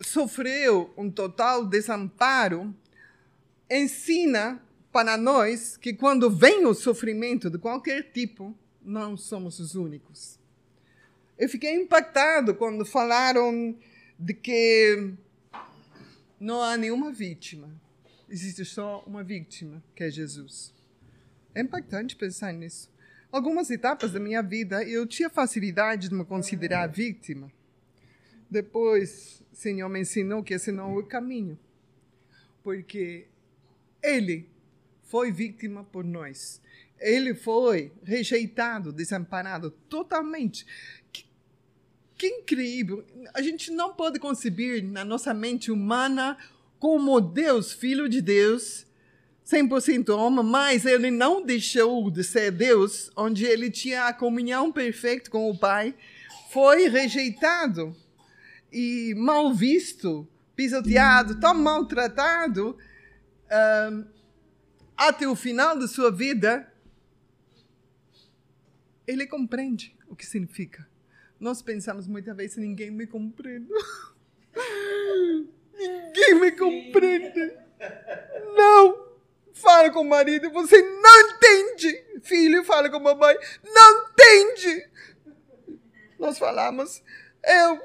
Speaker 1: sofreu um total desamparo, ensina para nós que quando vem o sofrimento de qualquer tipo, não somos os únicos. Eu fiquei impactado quando falaram de que não há nenhuma vítima. Existe só uma vítima, que é Jesus. É impactante pensar nisso. Algumas etapas da minha vida eu tinha facilidade de me considerar vítima. Depois, o Senhor me ensinou que esse não é o caminho. Porque Ele foi vítima por nós. Ele foi rejeitado, desamparado totalmente. Que, que incrível! A gente não pode conceber na nossa mente humana como Deus, Filho de Deus, 100% homem, mas ele não deixou de ser Deus, onde ele tinha a comunhão perfeita com o Pai, foi rejeitado e mal visto, pisoteado, tão maltratado, ah, até o final da sua vida, ele compreende o que significa. Nós pensamos muitas vezes, ninguém me compreende. [laughs] ninguém me compreende. Não! Fala com o marido, você não entende. Filho, fala com a mamãe, não entende. Nós falamos, eu,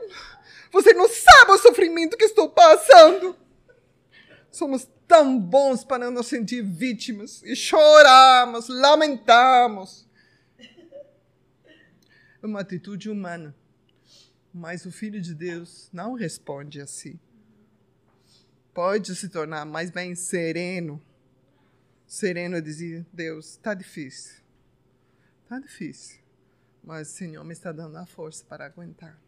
Speaker 1: você não sabe o sofrimento que estou passando. Somos tão bons para nos sentir vítimas e choramos, lamentamos. É uma atitude humana. Mas o Filho de Deus não responde assim. Pode se tornar mais bem sereno. Sereno e dizer: Deus, está difícil. Está difícil. Mas o Senhor me está dando a força para aguentar.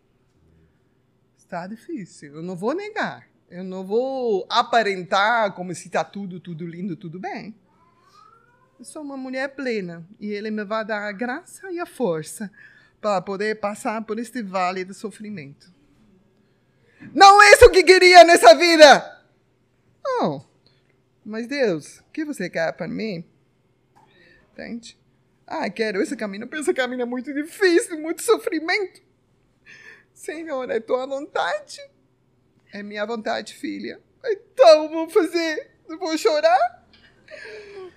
Speaker 1: Está difícil. Eu não vou negar. Eu não vou aparentar como se está tudo, tudo lindo, tudo bem. Eu sou uma mulher plena e Ele me vai dar a graça e a força para poder passar por este vale de sofrimento. Não é isso que queria nessa vida! Não. Mas Deus, o que você quer para mim? Entende? Ah, quero esse caminho. Mas esse caminho é muito difícil, muito sofrimento. Senhor, é tua vontade. É minha vontade, filha. Então, vou fazer. Vou chorar.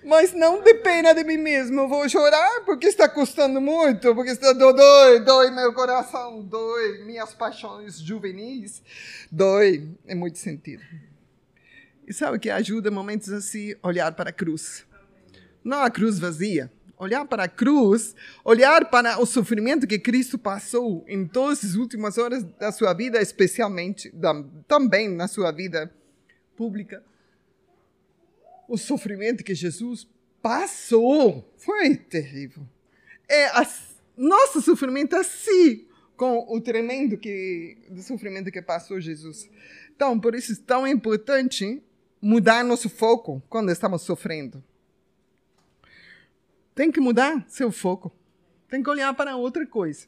Speaker 1: Mas não de pena de mim mesmo. Vou chorar porque está custando muito. Porque está dói, dói meu coração, dói minhas paixões juvenis. Dói. É muito sentido. E sabe o que ajuda momentos assim? Olhar para a cruz. Não a cruz vazia. Olhar para a cruz, olhar para o sofrimento que Cristo passou em todas as últimas horas da sua vida, especialmente da, também na sua vida pública. O sofrimento que Jesus passou foi terrível. É nosso sofrimento assim, com o tremendo que, do sofrimento que passou Jesus. Então, por isso é tão importante mudar nosso foco quando estamos sofrendo. Tem que mudar seu foco. Tem que olhar para outra coisa.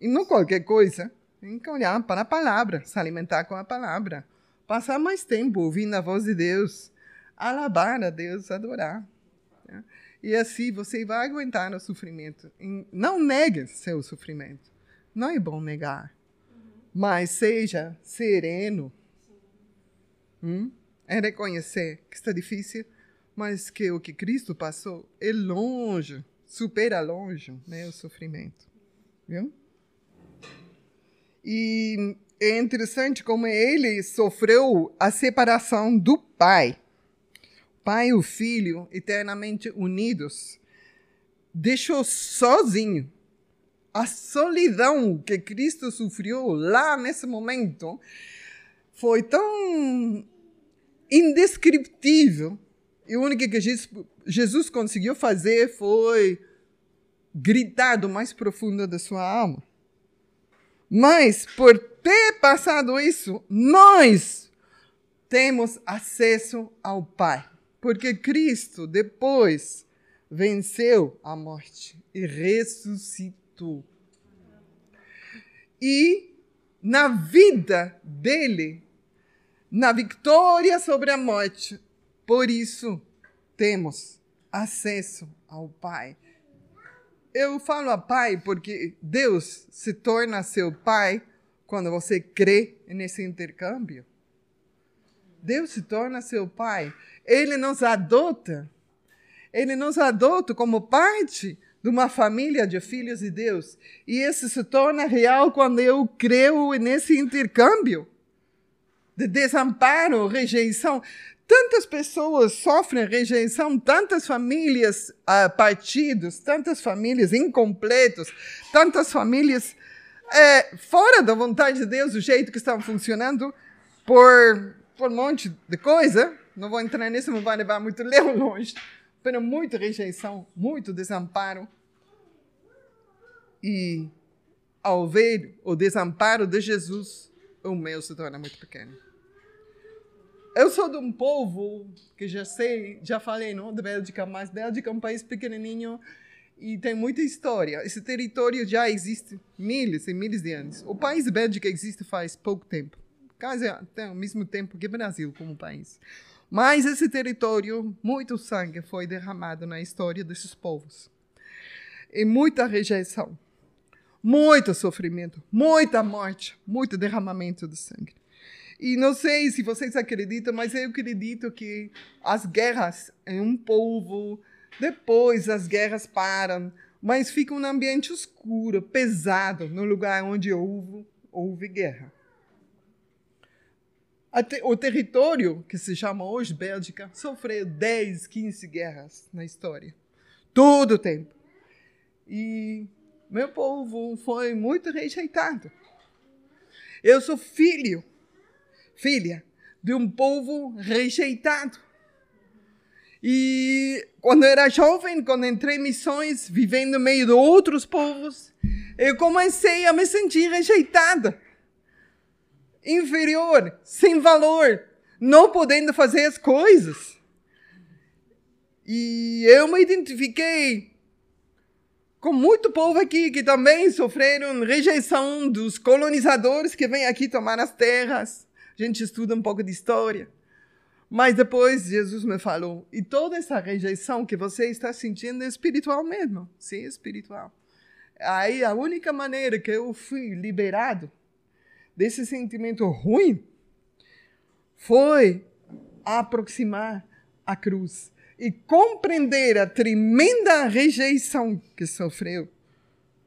Speaker 1: E não qualquer coisa. Tem que olhar para a palavra, se alimentar com a palavra. Passar mais tempo ouvindo a voz de Deus. Alabar a Deus, adorar. né? E assim você vai aguentar o sofrimento. Não negue seu sofrimento. Não é bom negar. Mas seja sereno. Hum? É reconhecer que está difícil, mas que o que Cristo passou é longe, supera longe né, o sofrimento. Viu? E é interessante como ele sofreu a separação do pai. Pai e o filho eternamente unidos. Deixou sozinho. A solidão que Cristo sofreu lá nesse momento foi tão indescritível. E o único que Jesus conseguiu fazer foi gritar do mais profundo da sua alma. Mas, por ter passado isso, nós temos acesso ao Pai. Porque Cristo, depois, venceu a morte e ressuscitou. E na vida dele, na vitória sobre a morte, por isso temos acesso ao Pai. Eu falo a Pai porque Deus se torna seu Pai quando você crê nesse intercâmbio. Deus se torna seu Pai. Ele nos adota. Ele nos adota como parte de uma família de filhos de Deus. E isso se torna real quando eu creio nesse intercâmbio de desamparo, rejeição. Tantas pessoas sofrem rejeição, tantas famílias uh, partidos, tantas famílias incompletos, tantas famílias é, fora da vontade de Deus, o jeito que estão funcionando, por, por um monte de coisa. Não vou entrar nisso, não vai levar muito [laughs] longe. Mas muita rejeição, muito desamparo. E ao ver o desamparo de Jesus, o meu se torna muito pequeno. Eu sou de um povo que já sei, já falei, não, da Bélgica, mas Bélgica é um país pequenininho e tem muita história. Esse território já existe milhares e milhares de anos. O país Bélgica existe faz pouco tempo, quase tem o mesmo tempo que o Brasil como país. Mas esse território, muito sangue foi derramado na história desses povos. E muita rejeição, muito sofrimento, muita morte, muito derramamento de sangue. E não sei se vocês acreditam, mas eu acredito que as guerras em um povo, depois as guerras param, mas fica um ambiente escuro, pesado, no lugar onde houve, houve guerra. O território, que se chama hoje Bélgica, sofreu 10, 15 guerras na história. Todo o tempo. E meu povo foi muito rejeitado. Eu sou filho filha de um povo rejeitado. E quando era jovem, quando entrei em missões, vivendo no meio de outros povos, eu comecei a me sentir rejeitada, inferior, sem valor, não podendo fazer as coisas. E eu me identifiquei com muito povo aqui que também sofreram rejeição dos colonizadores que vêm aqui tomar as terras a gente estuda um pouco de história. Mas depois Jesus me falou, e toda essa rejeição que você está sentindo é espiritual mesmo, sim, espiritual. Aí a única maneira que eu fui liberado desse sentimento ruim foi aproximar a cruz e compreender a tremenda rejeição que sofreu,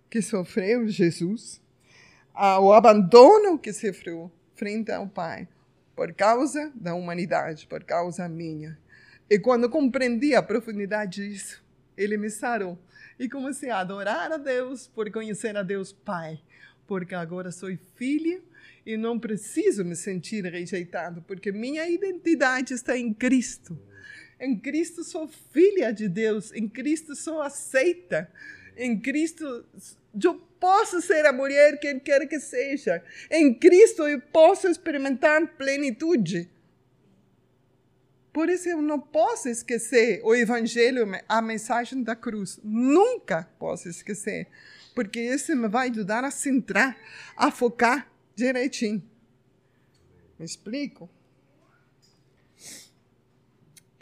Speaker 1: que sofreu Jesus, o abandono que sofreu frente ao Pai, por causa da humanidade, por causa minha. E quando compreendi a profundidade disso, ele me sarou. E comecei a adorar a Deus por conhecer a Deus Pai, porque agora sou filha e não preciso me sentir rejeitado, porque minha identidade está em Cristo. Em Cristo sou filha de Deus, em Cristo sou aceita, em Cristo eu posso ser a mulher que Ele quer que seja. Em Cristo eu posso experimentar plenitude. Por isso eu não posso esquecer o Evangelho, a mensagem da cruz. Nunca posso esquecer. Porque isso me vai ajudar a centrar, a focar direitinho. Me explico?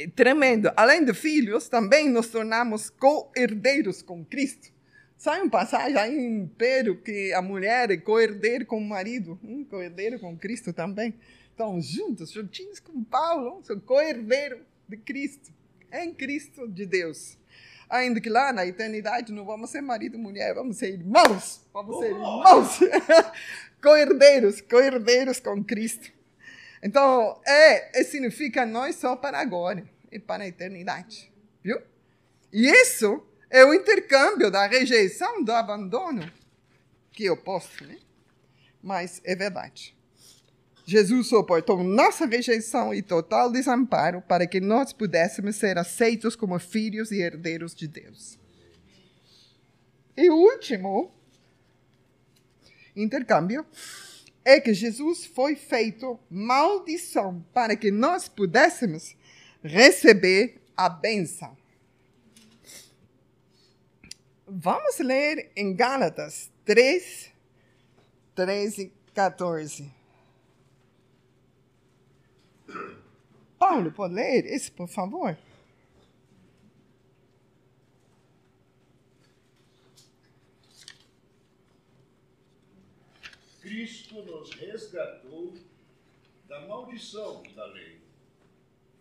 Speaker 1: tremendo. Além de filhos, também nos tornamos co-herdeiros com Cristo. Sai um passagem aí em Pedro que a mulher é co-herdeira com o marido, um co-herdeiro com Cristo também. Então, juntos, juntinhos com Paulo, sou co-herdeiro de Cristo, em Cristo de Deus. Ainda que lá na eternidade não vamos ser marido e mulher, vamos ser irmãos. Vamos ser irmãos. [laughs] co-herdeiros, co-herdeiros com Cristo. Então, é, é, significa nós só para agora e para a eternidade. Viu? E isso é o intercâmbio da rejeição, do abandono, que eu posso, né? Mas é verdade. Jesus suportou nossa rejeição e total desamparo para que nós pudéssemos ser aceitos como filhos e herdeiros de Deus. E o último intercâmbio é que Jesus foi feito maldição para que nós pudéssemos receber a bênção. Vamos ler em Gálatas 3, 13 e 14. Paulo, pode ler esse, por favor?
Speaker 2: Cristo nos resgatou da maldição da lei,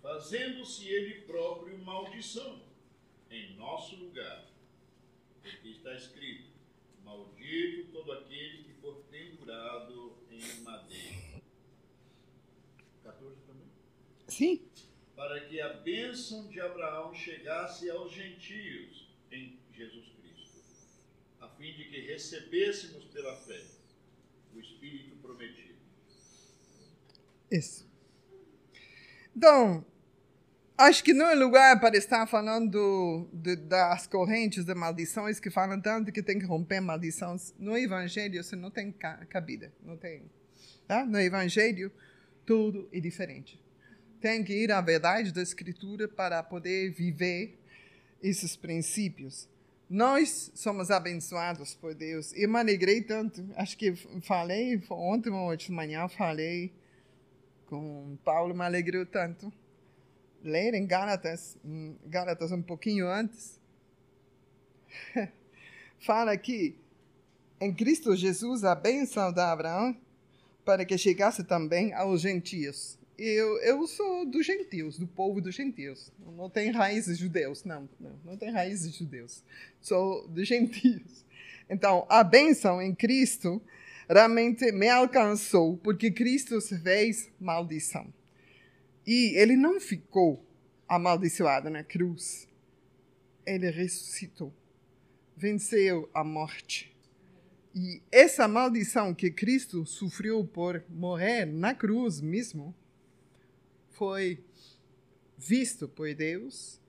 Speaker 2: fazendo-se Ele próprio maldição em nosso lugar. Porque está escrito: Maldito todo aquele que for pendurado em madeira. 14 também?
Speaker 1: Sim.
Speaker 2: Para que a bênção de Abraão chegasse aos gentios em Jesus Cristo, a fim de que recebêssemos pela fé o Espírito prometido.
Speaker 1: Isso. Então, acho que não é lugar para estar falando de, das correntes de maldições que falam tanto que tem que romper maldições. No Evangelho isso não tem cabida. Não tem. Tá? No Evangelho, tudo é diferente. Tem que ir à verdade da Escritura para poder viver esses princípios. Nós somos abençoados por Deus. Eu me alegrei tanto. Acho que falei ontem ou hoje de manhã, falei com Paulo, me alegrou tanto. Ler em Gálatas, Gálatas um pouquinho antes, [laughs] fala que em Cristo Jesus a bênção de Abraão para que chegasse também aos gentios eu, eu sou dos gentios, do povo dos gentios. Não tem raízes judeus, não, não, não tem raízes judeus. Sou dos [laughs] gentios. Então, a bênção em Cristo realmente me alcançou, porque Cristo fez maldição. E ele não ficou amaldiçoado na cruz. Ele ressuscitou, venceu a morte. E essa maldição que Cristo sofreu por morrer na cruz mesmo, foi visto por Deus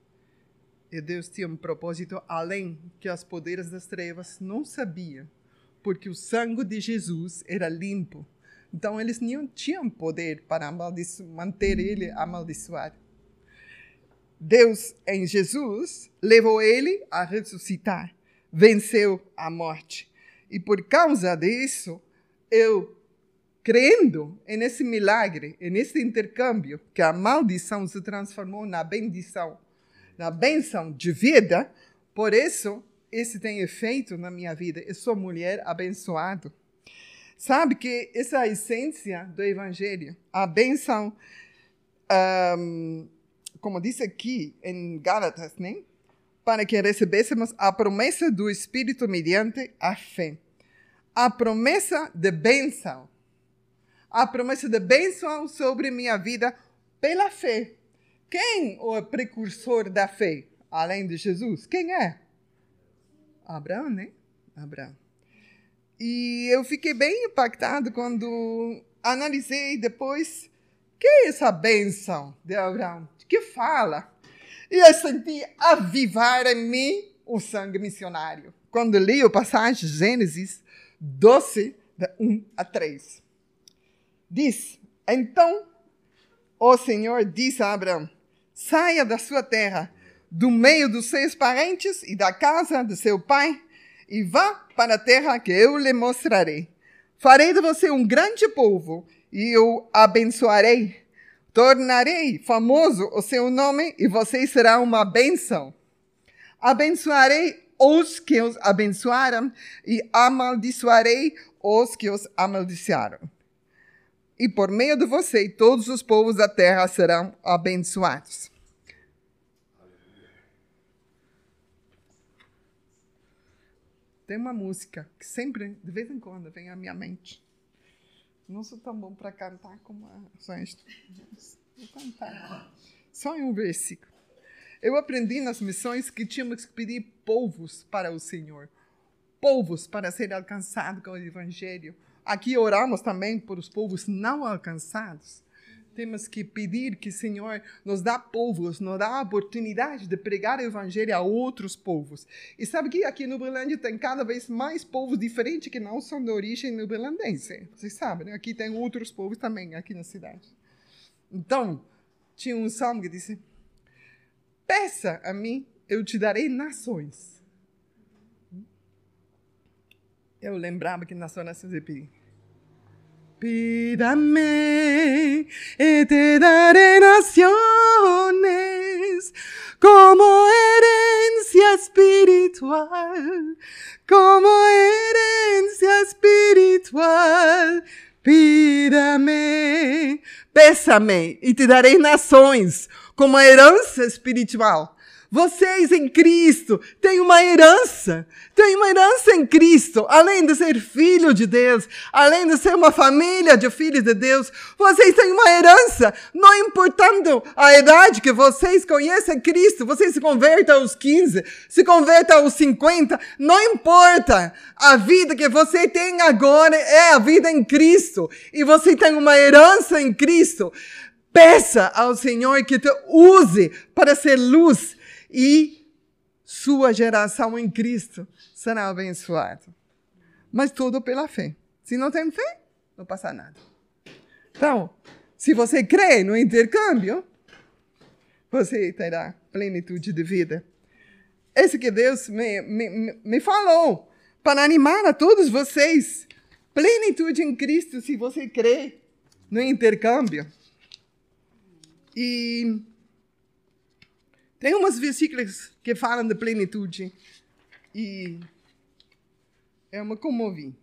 Speaker 1: e Deus tinha um propósito além que as poderes das trevas não sabiam, porque o sangue de Jesus era limpo. Então eles não tinham poder para manter ele amaldiçoado. Deus em Jesus levou ele a ressuscitar, venceu a morte. E por causa disso, eu crendo nesse milagre, nesse intercâmbio, que a maldição se transformou na bendição, na benção de vida, por isso, isso tem efeito na minha vida. Eu sou mulher abençoada. Sabe que essa é a essência do Evangelho. A benção, um, como diz aqui em Gálatas, né? para que recebêssemos a promessa do Espírito mediante a fé. A promessa de bênção a promessa de bênção sobre minha vida pela fé. Quem o precursor da fé? Além de Jesus, quem é? Abraão, né? Abraão. E eu fiquei bem impactado quando analisei depois que é essa bênção de Abraão, que fala. E eu senti avivar em mim o sangue missionário. Quando li o passagem Gênesis 12, de 1 a 3. Diz: Então o Senhor disse a Abraão: Saia da sua terra, do meio dos seus parentes e da casa de seu pai, e vá para a terra que eu lhe mostrarei. Farei de você um grande povo e o abençoarei. Tornarei famoso o seu nome e você será uma bênção. Abençoarei os que os abençoaram e amaldiçoarei os que os amaldiçoaram e por meio de você todos os povos da terra serão abençoados. Tem uma música que sempre, de vez em quando, vem à minha mente. Não sou tão bom para cantar como a Sérgio. Vou cantar. Só em um versículo. Eu aprendi nas missões que tínhamos que pedir povos para o Senhor. Povos para ser alcançados com o Evangelho. Aqui oramos também por os povos não alcançados temos que pedir que o Senhor nos dá povos, nos dá a oportunidade de pregar o evangelho a outros povos. E sabe que aqui no Berlândia tem cada vez mais povos diferentes que não são de origem neberlandense. Vocês sabem, né? aqui tem outros povos também, aqui na cidade. Então, tinha um salmo que disse: Peça a mim, eu te darei nações. Eu lembrava que nações se pedir. Pídame y te daré naciones como herencia espiritual, como herencia espiritual. Pídame, pésame y te daré nações como herança espiritual. Vocês em Cristo têm uma herança, têm uma herança em Cristo, além de ser filho de Deus, além de ser uma família de filhos de Deus, vocês têm uma herança, não importando a idade que vocês conhecem Cristo, vocês se convertam aos 15, se convertam aos 50, não importa, a vida que você tem agora é a vida em Cristo, e você tem uma herança em Cristo. Peça ao Senhor que te use para ser luz e sua geração em Cristo será abençoada. Mas tudo pela fé. Se não tem fé, não passa nada. Então, se você crê no intercâmbio, você terá plenitude de vida. Esse que Deus me, me, me falou para animar a todos vocês. Plenitude em Cristo se você crê no intercâmbio. E tem umas versículos que falam de plenitude e eu me comovi.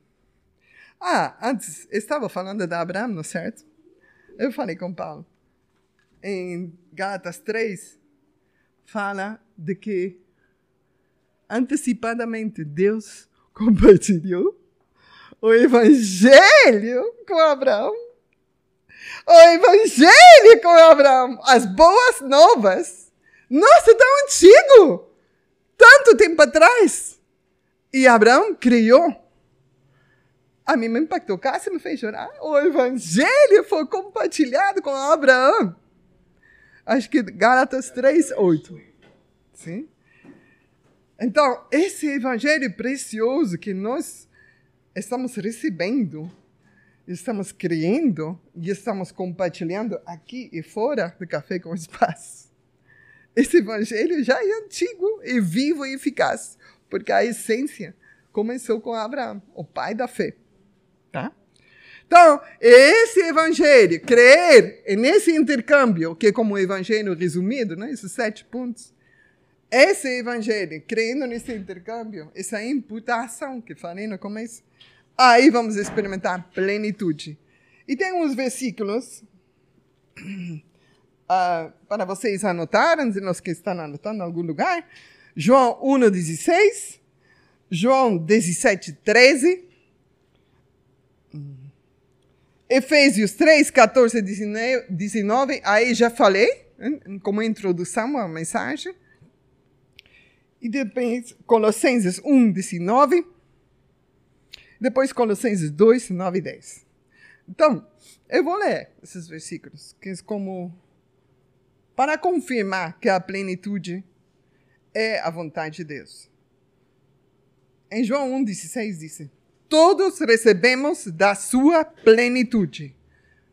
Speaker 1: Ah, antes, estava falando de Abraão, não é certo? Eu falei com Paulo. Em Gálatas 3, fala de que antecipadamente Deus [laughs] compartilhou o evangelho com Abraão. O evangelho com Abraão, as boas novas nossa, tão antigo! Tanto tempo atrás! E Abraão criou. A mim me impactou, quase me fez chorar. O evangelho foi compartilhado com Abraão. Acho que Gálatas 3, 8. Sim? Então, esse evangelho precioso que nós estamos recebendo, estamos criando e estamos compartilhando aqui e fora do Café com Espaço esse evangelho já é antigo e vivo e eficaz, porque a essência começou com Abraão, o pai da fé. Tá? Então, esse evangelho, crer nesse intercâmbio, que é como o evangelho resumido, né, esses sete pontos, esse evangelho, crendo nesse intercâmbio, essa imputação que falei no começo, aí vamos experimentar plenitude. E tem uns versículos uh, para vocês anotarem, os que estão anotando em algum lugar. João 1,16, João 17,13, Efésios 3, 14, 19, aí já falei, como introdução à mensagem. E depois Colossenses 1, 19. Depois Colossenses 2, 9 e 10. Então, eu vou ler esses versículos, que é como para confirmar que a plenitude é a vontade de Deus. Em João 1,16 diz: Todos recebemos da sua plenitude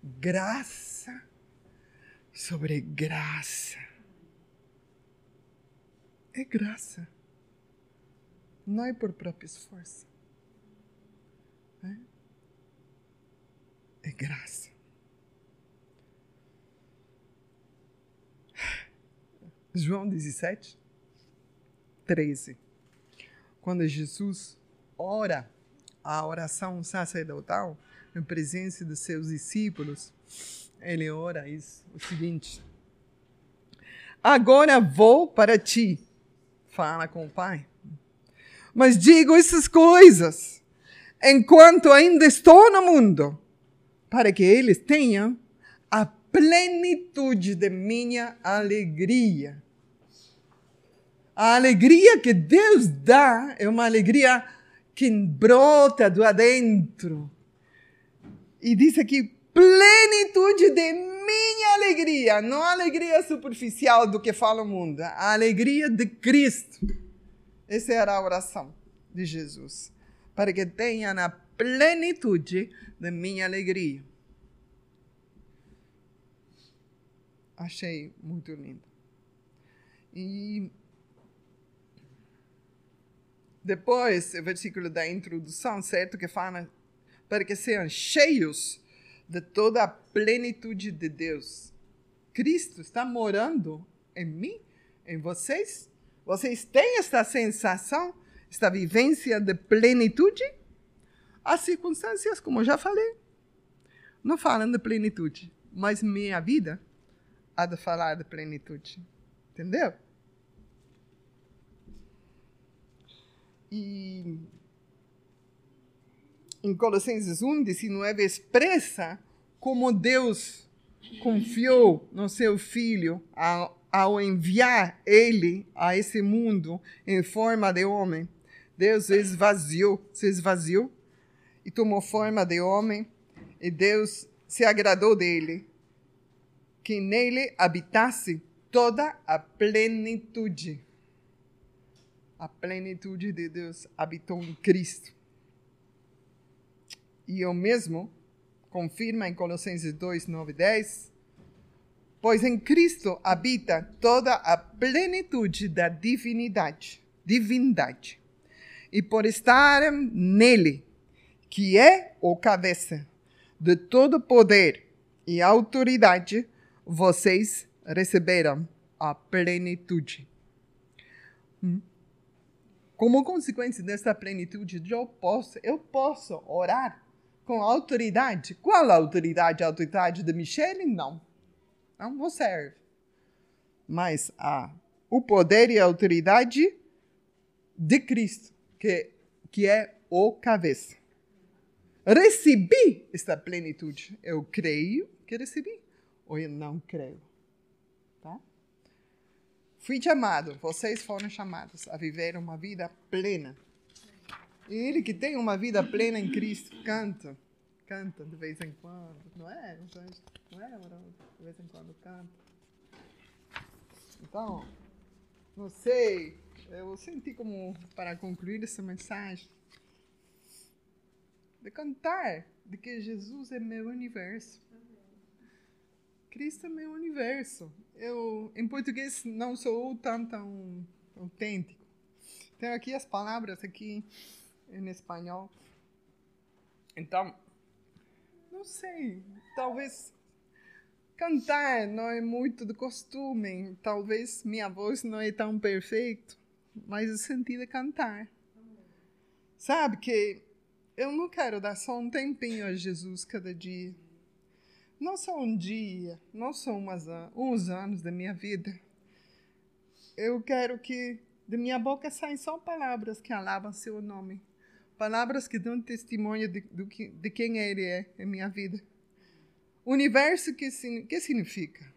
Speaker 1: graça sobre graça. É graça. Não é por próprio esforço. É, é graça. João 17, 13. Quando Jesus ora a oração sacerdotal em presença dos seus discípulos, ele ora isso, o seguinte: Agora vou para ti, fala com o Pai. Mas digo essas coisas enquanto ainda estou no mundo, para que eles tenham plenitude de minha alegria. A alegria que Deus dá é uma alegria que brota do adentro. E diz aqui, plenitude de minha alegria, não a alegria superficial do que fala o mundo, a alegria de Cristo. Essa era a oração de Jesus, para que tenha na plenitude de minha alegria. Achei muito lindo. E depois, o versículo da introdução, certo? Que fala para que sejam cheios de toda a plenitude de Deus. Cristo está morando em mim, em vocês? Vocês têm esta sensação, esta vivência de plenitude? As circunstâncias, como já falei, não falam de plenitude, mas minha vida há de falar de plenitude. Entendeu? E em Colossenses 1, 19, expressa como Deus confiou no seu Filho ao, ao enviar ele a esse mundo em forma de homem. Deus esvaziou, se esvaziou e tomou forma de homem, e Deus se agradou dele, que nele habitasse toda a plenitude a plenitude de Deus habitou em Cristo. E eu mesmo confirma em Colossenses 2, 9 e 10, pois em Cristo habita toda a plenitude da divinidade, divindade. E por estar nele, que é o cabeça de todo poder e autoridade, vocês receberam a plenitude. Hum? Como consequência dessa plenitude, eu posso, eu posso orar com autoridade. Qual autoridade? A autoridade de Michele? Não. Não vou serve. Mas a, o poder e a autoridade de Cristo, que, que é o cabeça. Recebi esta plenitude. Eu creio que recebi, ou não creio. Fui chamado, vocês foram chamados a viver uma vida plena. E ele que tem uma vida plena em Cristo, canta. Canta de vez em quando, não é? Não é, De vez em quando canta. Então, não sei, eu senti como, para concluir essa mensagem, de cantar de que Jesus é meu universo. Cristo é meu universo. Eu, em português, não sou tão, tão autêntico. Tenho aqui as palavras aqui em espanhol. Então, não sei, talvez cantar não é muito do costume, talvez minha voz não é tão perfeita, mas o sentido é cantar. Sabe que eu não quero dar só um tempinho a Jesus cada dia não só um dia, não só umas, uns anos da minha vida. Eu quero que de minha boca saiam só palavras que alavam seu nome. Palavras que dão testemunho de, de, de quem ele é em minha vida. Universo que, que significa?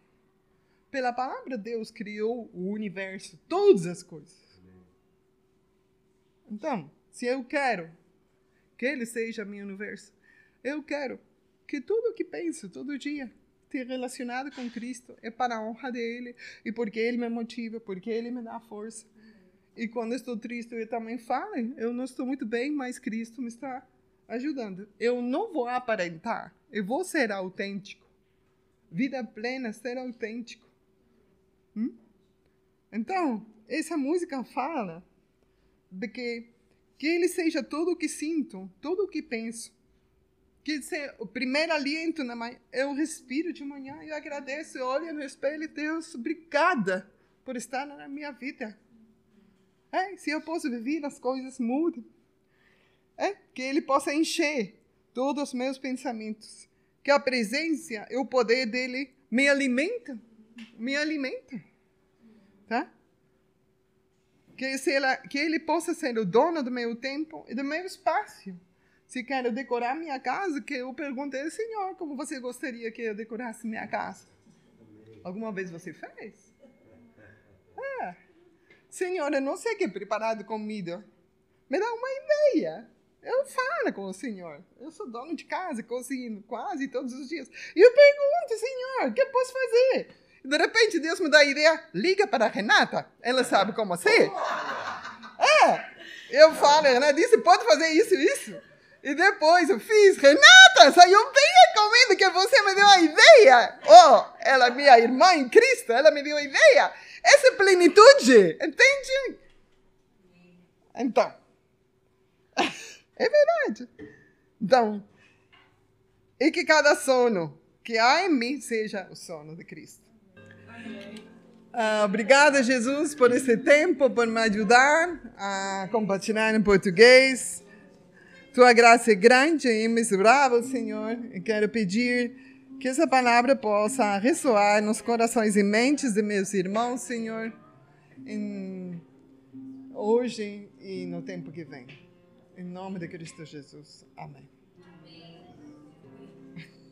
Speaker 1: Pela palavra Deus criou o universo, todas as coisas. Então, se eu quero que ele seja meu universo, eu quero que tudo o que penso todo dia relacionado com Cristo é para a honra dele e porque ele me motiva, porque ele me dá força. E quando estou triste, eu também falo, eu não estou muito bem, mas Cristo me está ajudando. Eu não vou aparentar, eu vou ser autêntico. Vida plena, ser autêntico. Hum? Então, essa música fala de que, que ele seja tudo o que sinto, tudo o que penso, que ser o primeiro aliento na manhã, eu respiro de manhã, eu agradeço, olho no espelho e Deus, obrigada por estar na minha vida. É, se eu posso viver, as coisas mudam. É, que Ele possa encher todos os meus pensamentos. Que a presença e o poder dele me alimenta, me alimenta, tá? Que, se ela, que ele possa ser o dono do meu tempo e do meu espaço. Se quero decorar minha casa, que eu perguntei, Senhor, como você gostaria que eu decorasse minha casa? Alguma vez você fez? É. Senhor, eu não sei que preparar comida. Me dá uma ideia. Eu falo com o Senhor. Eu sou dono de casa, cozinho quase todos os dias. E eu pergunto, Senhor, o que eu posso fazer? E de repente Deus me dá a ideia, liga para a Renata. Ela sabe como ser. É. Eu falo, Renata disse, pode fazer isso, isso. E depois eu fiz, Renata, saiu bem comida que você me deu a ideia. Oh, ela, minha irmã em Cristo, ela me deu a ideia. Essa é plenitude, entende? Então, [laughs] é verdade. Então, e que cada sono que há em mim seja o sono de Cristo. Ah, obrigada, Jesus, por esse tempo, por me ajudar a compartilhar em português. Tua graça é grande e imensurável, Senhor. E quero pedir que essa palavra possa ressoar nos corações e mentes de meus irmãos, Senhor, em, hoje e no tempo que vem. Em nome de Cristo Jesus. Amém.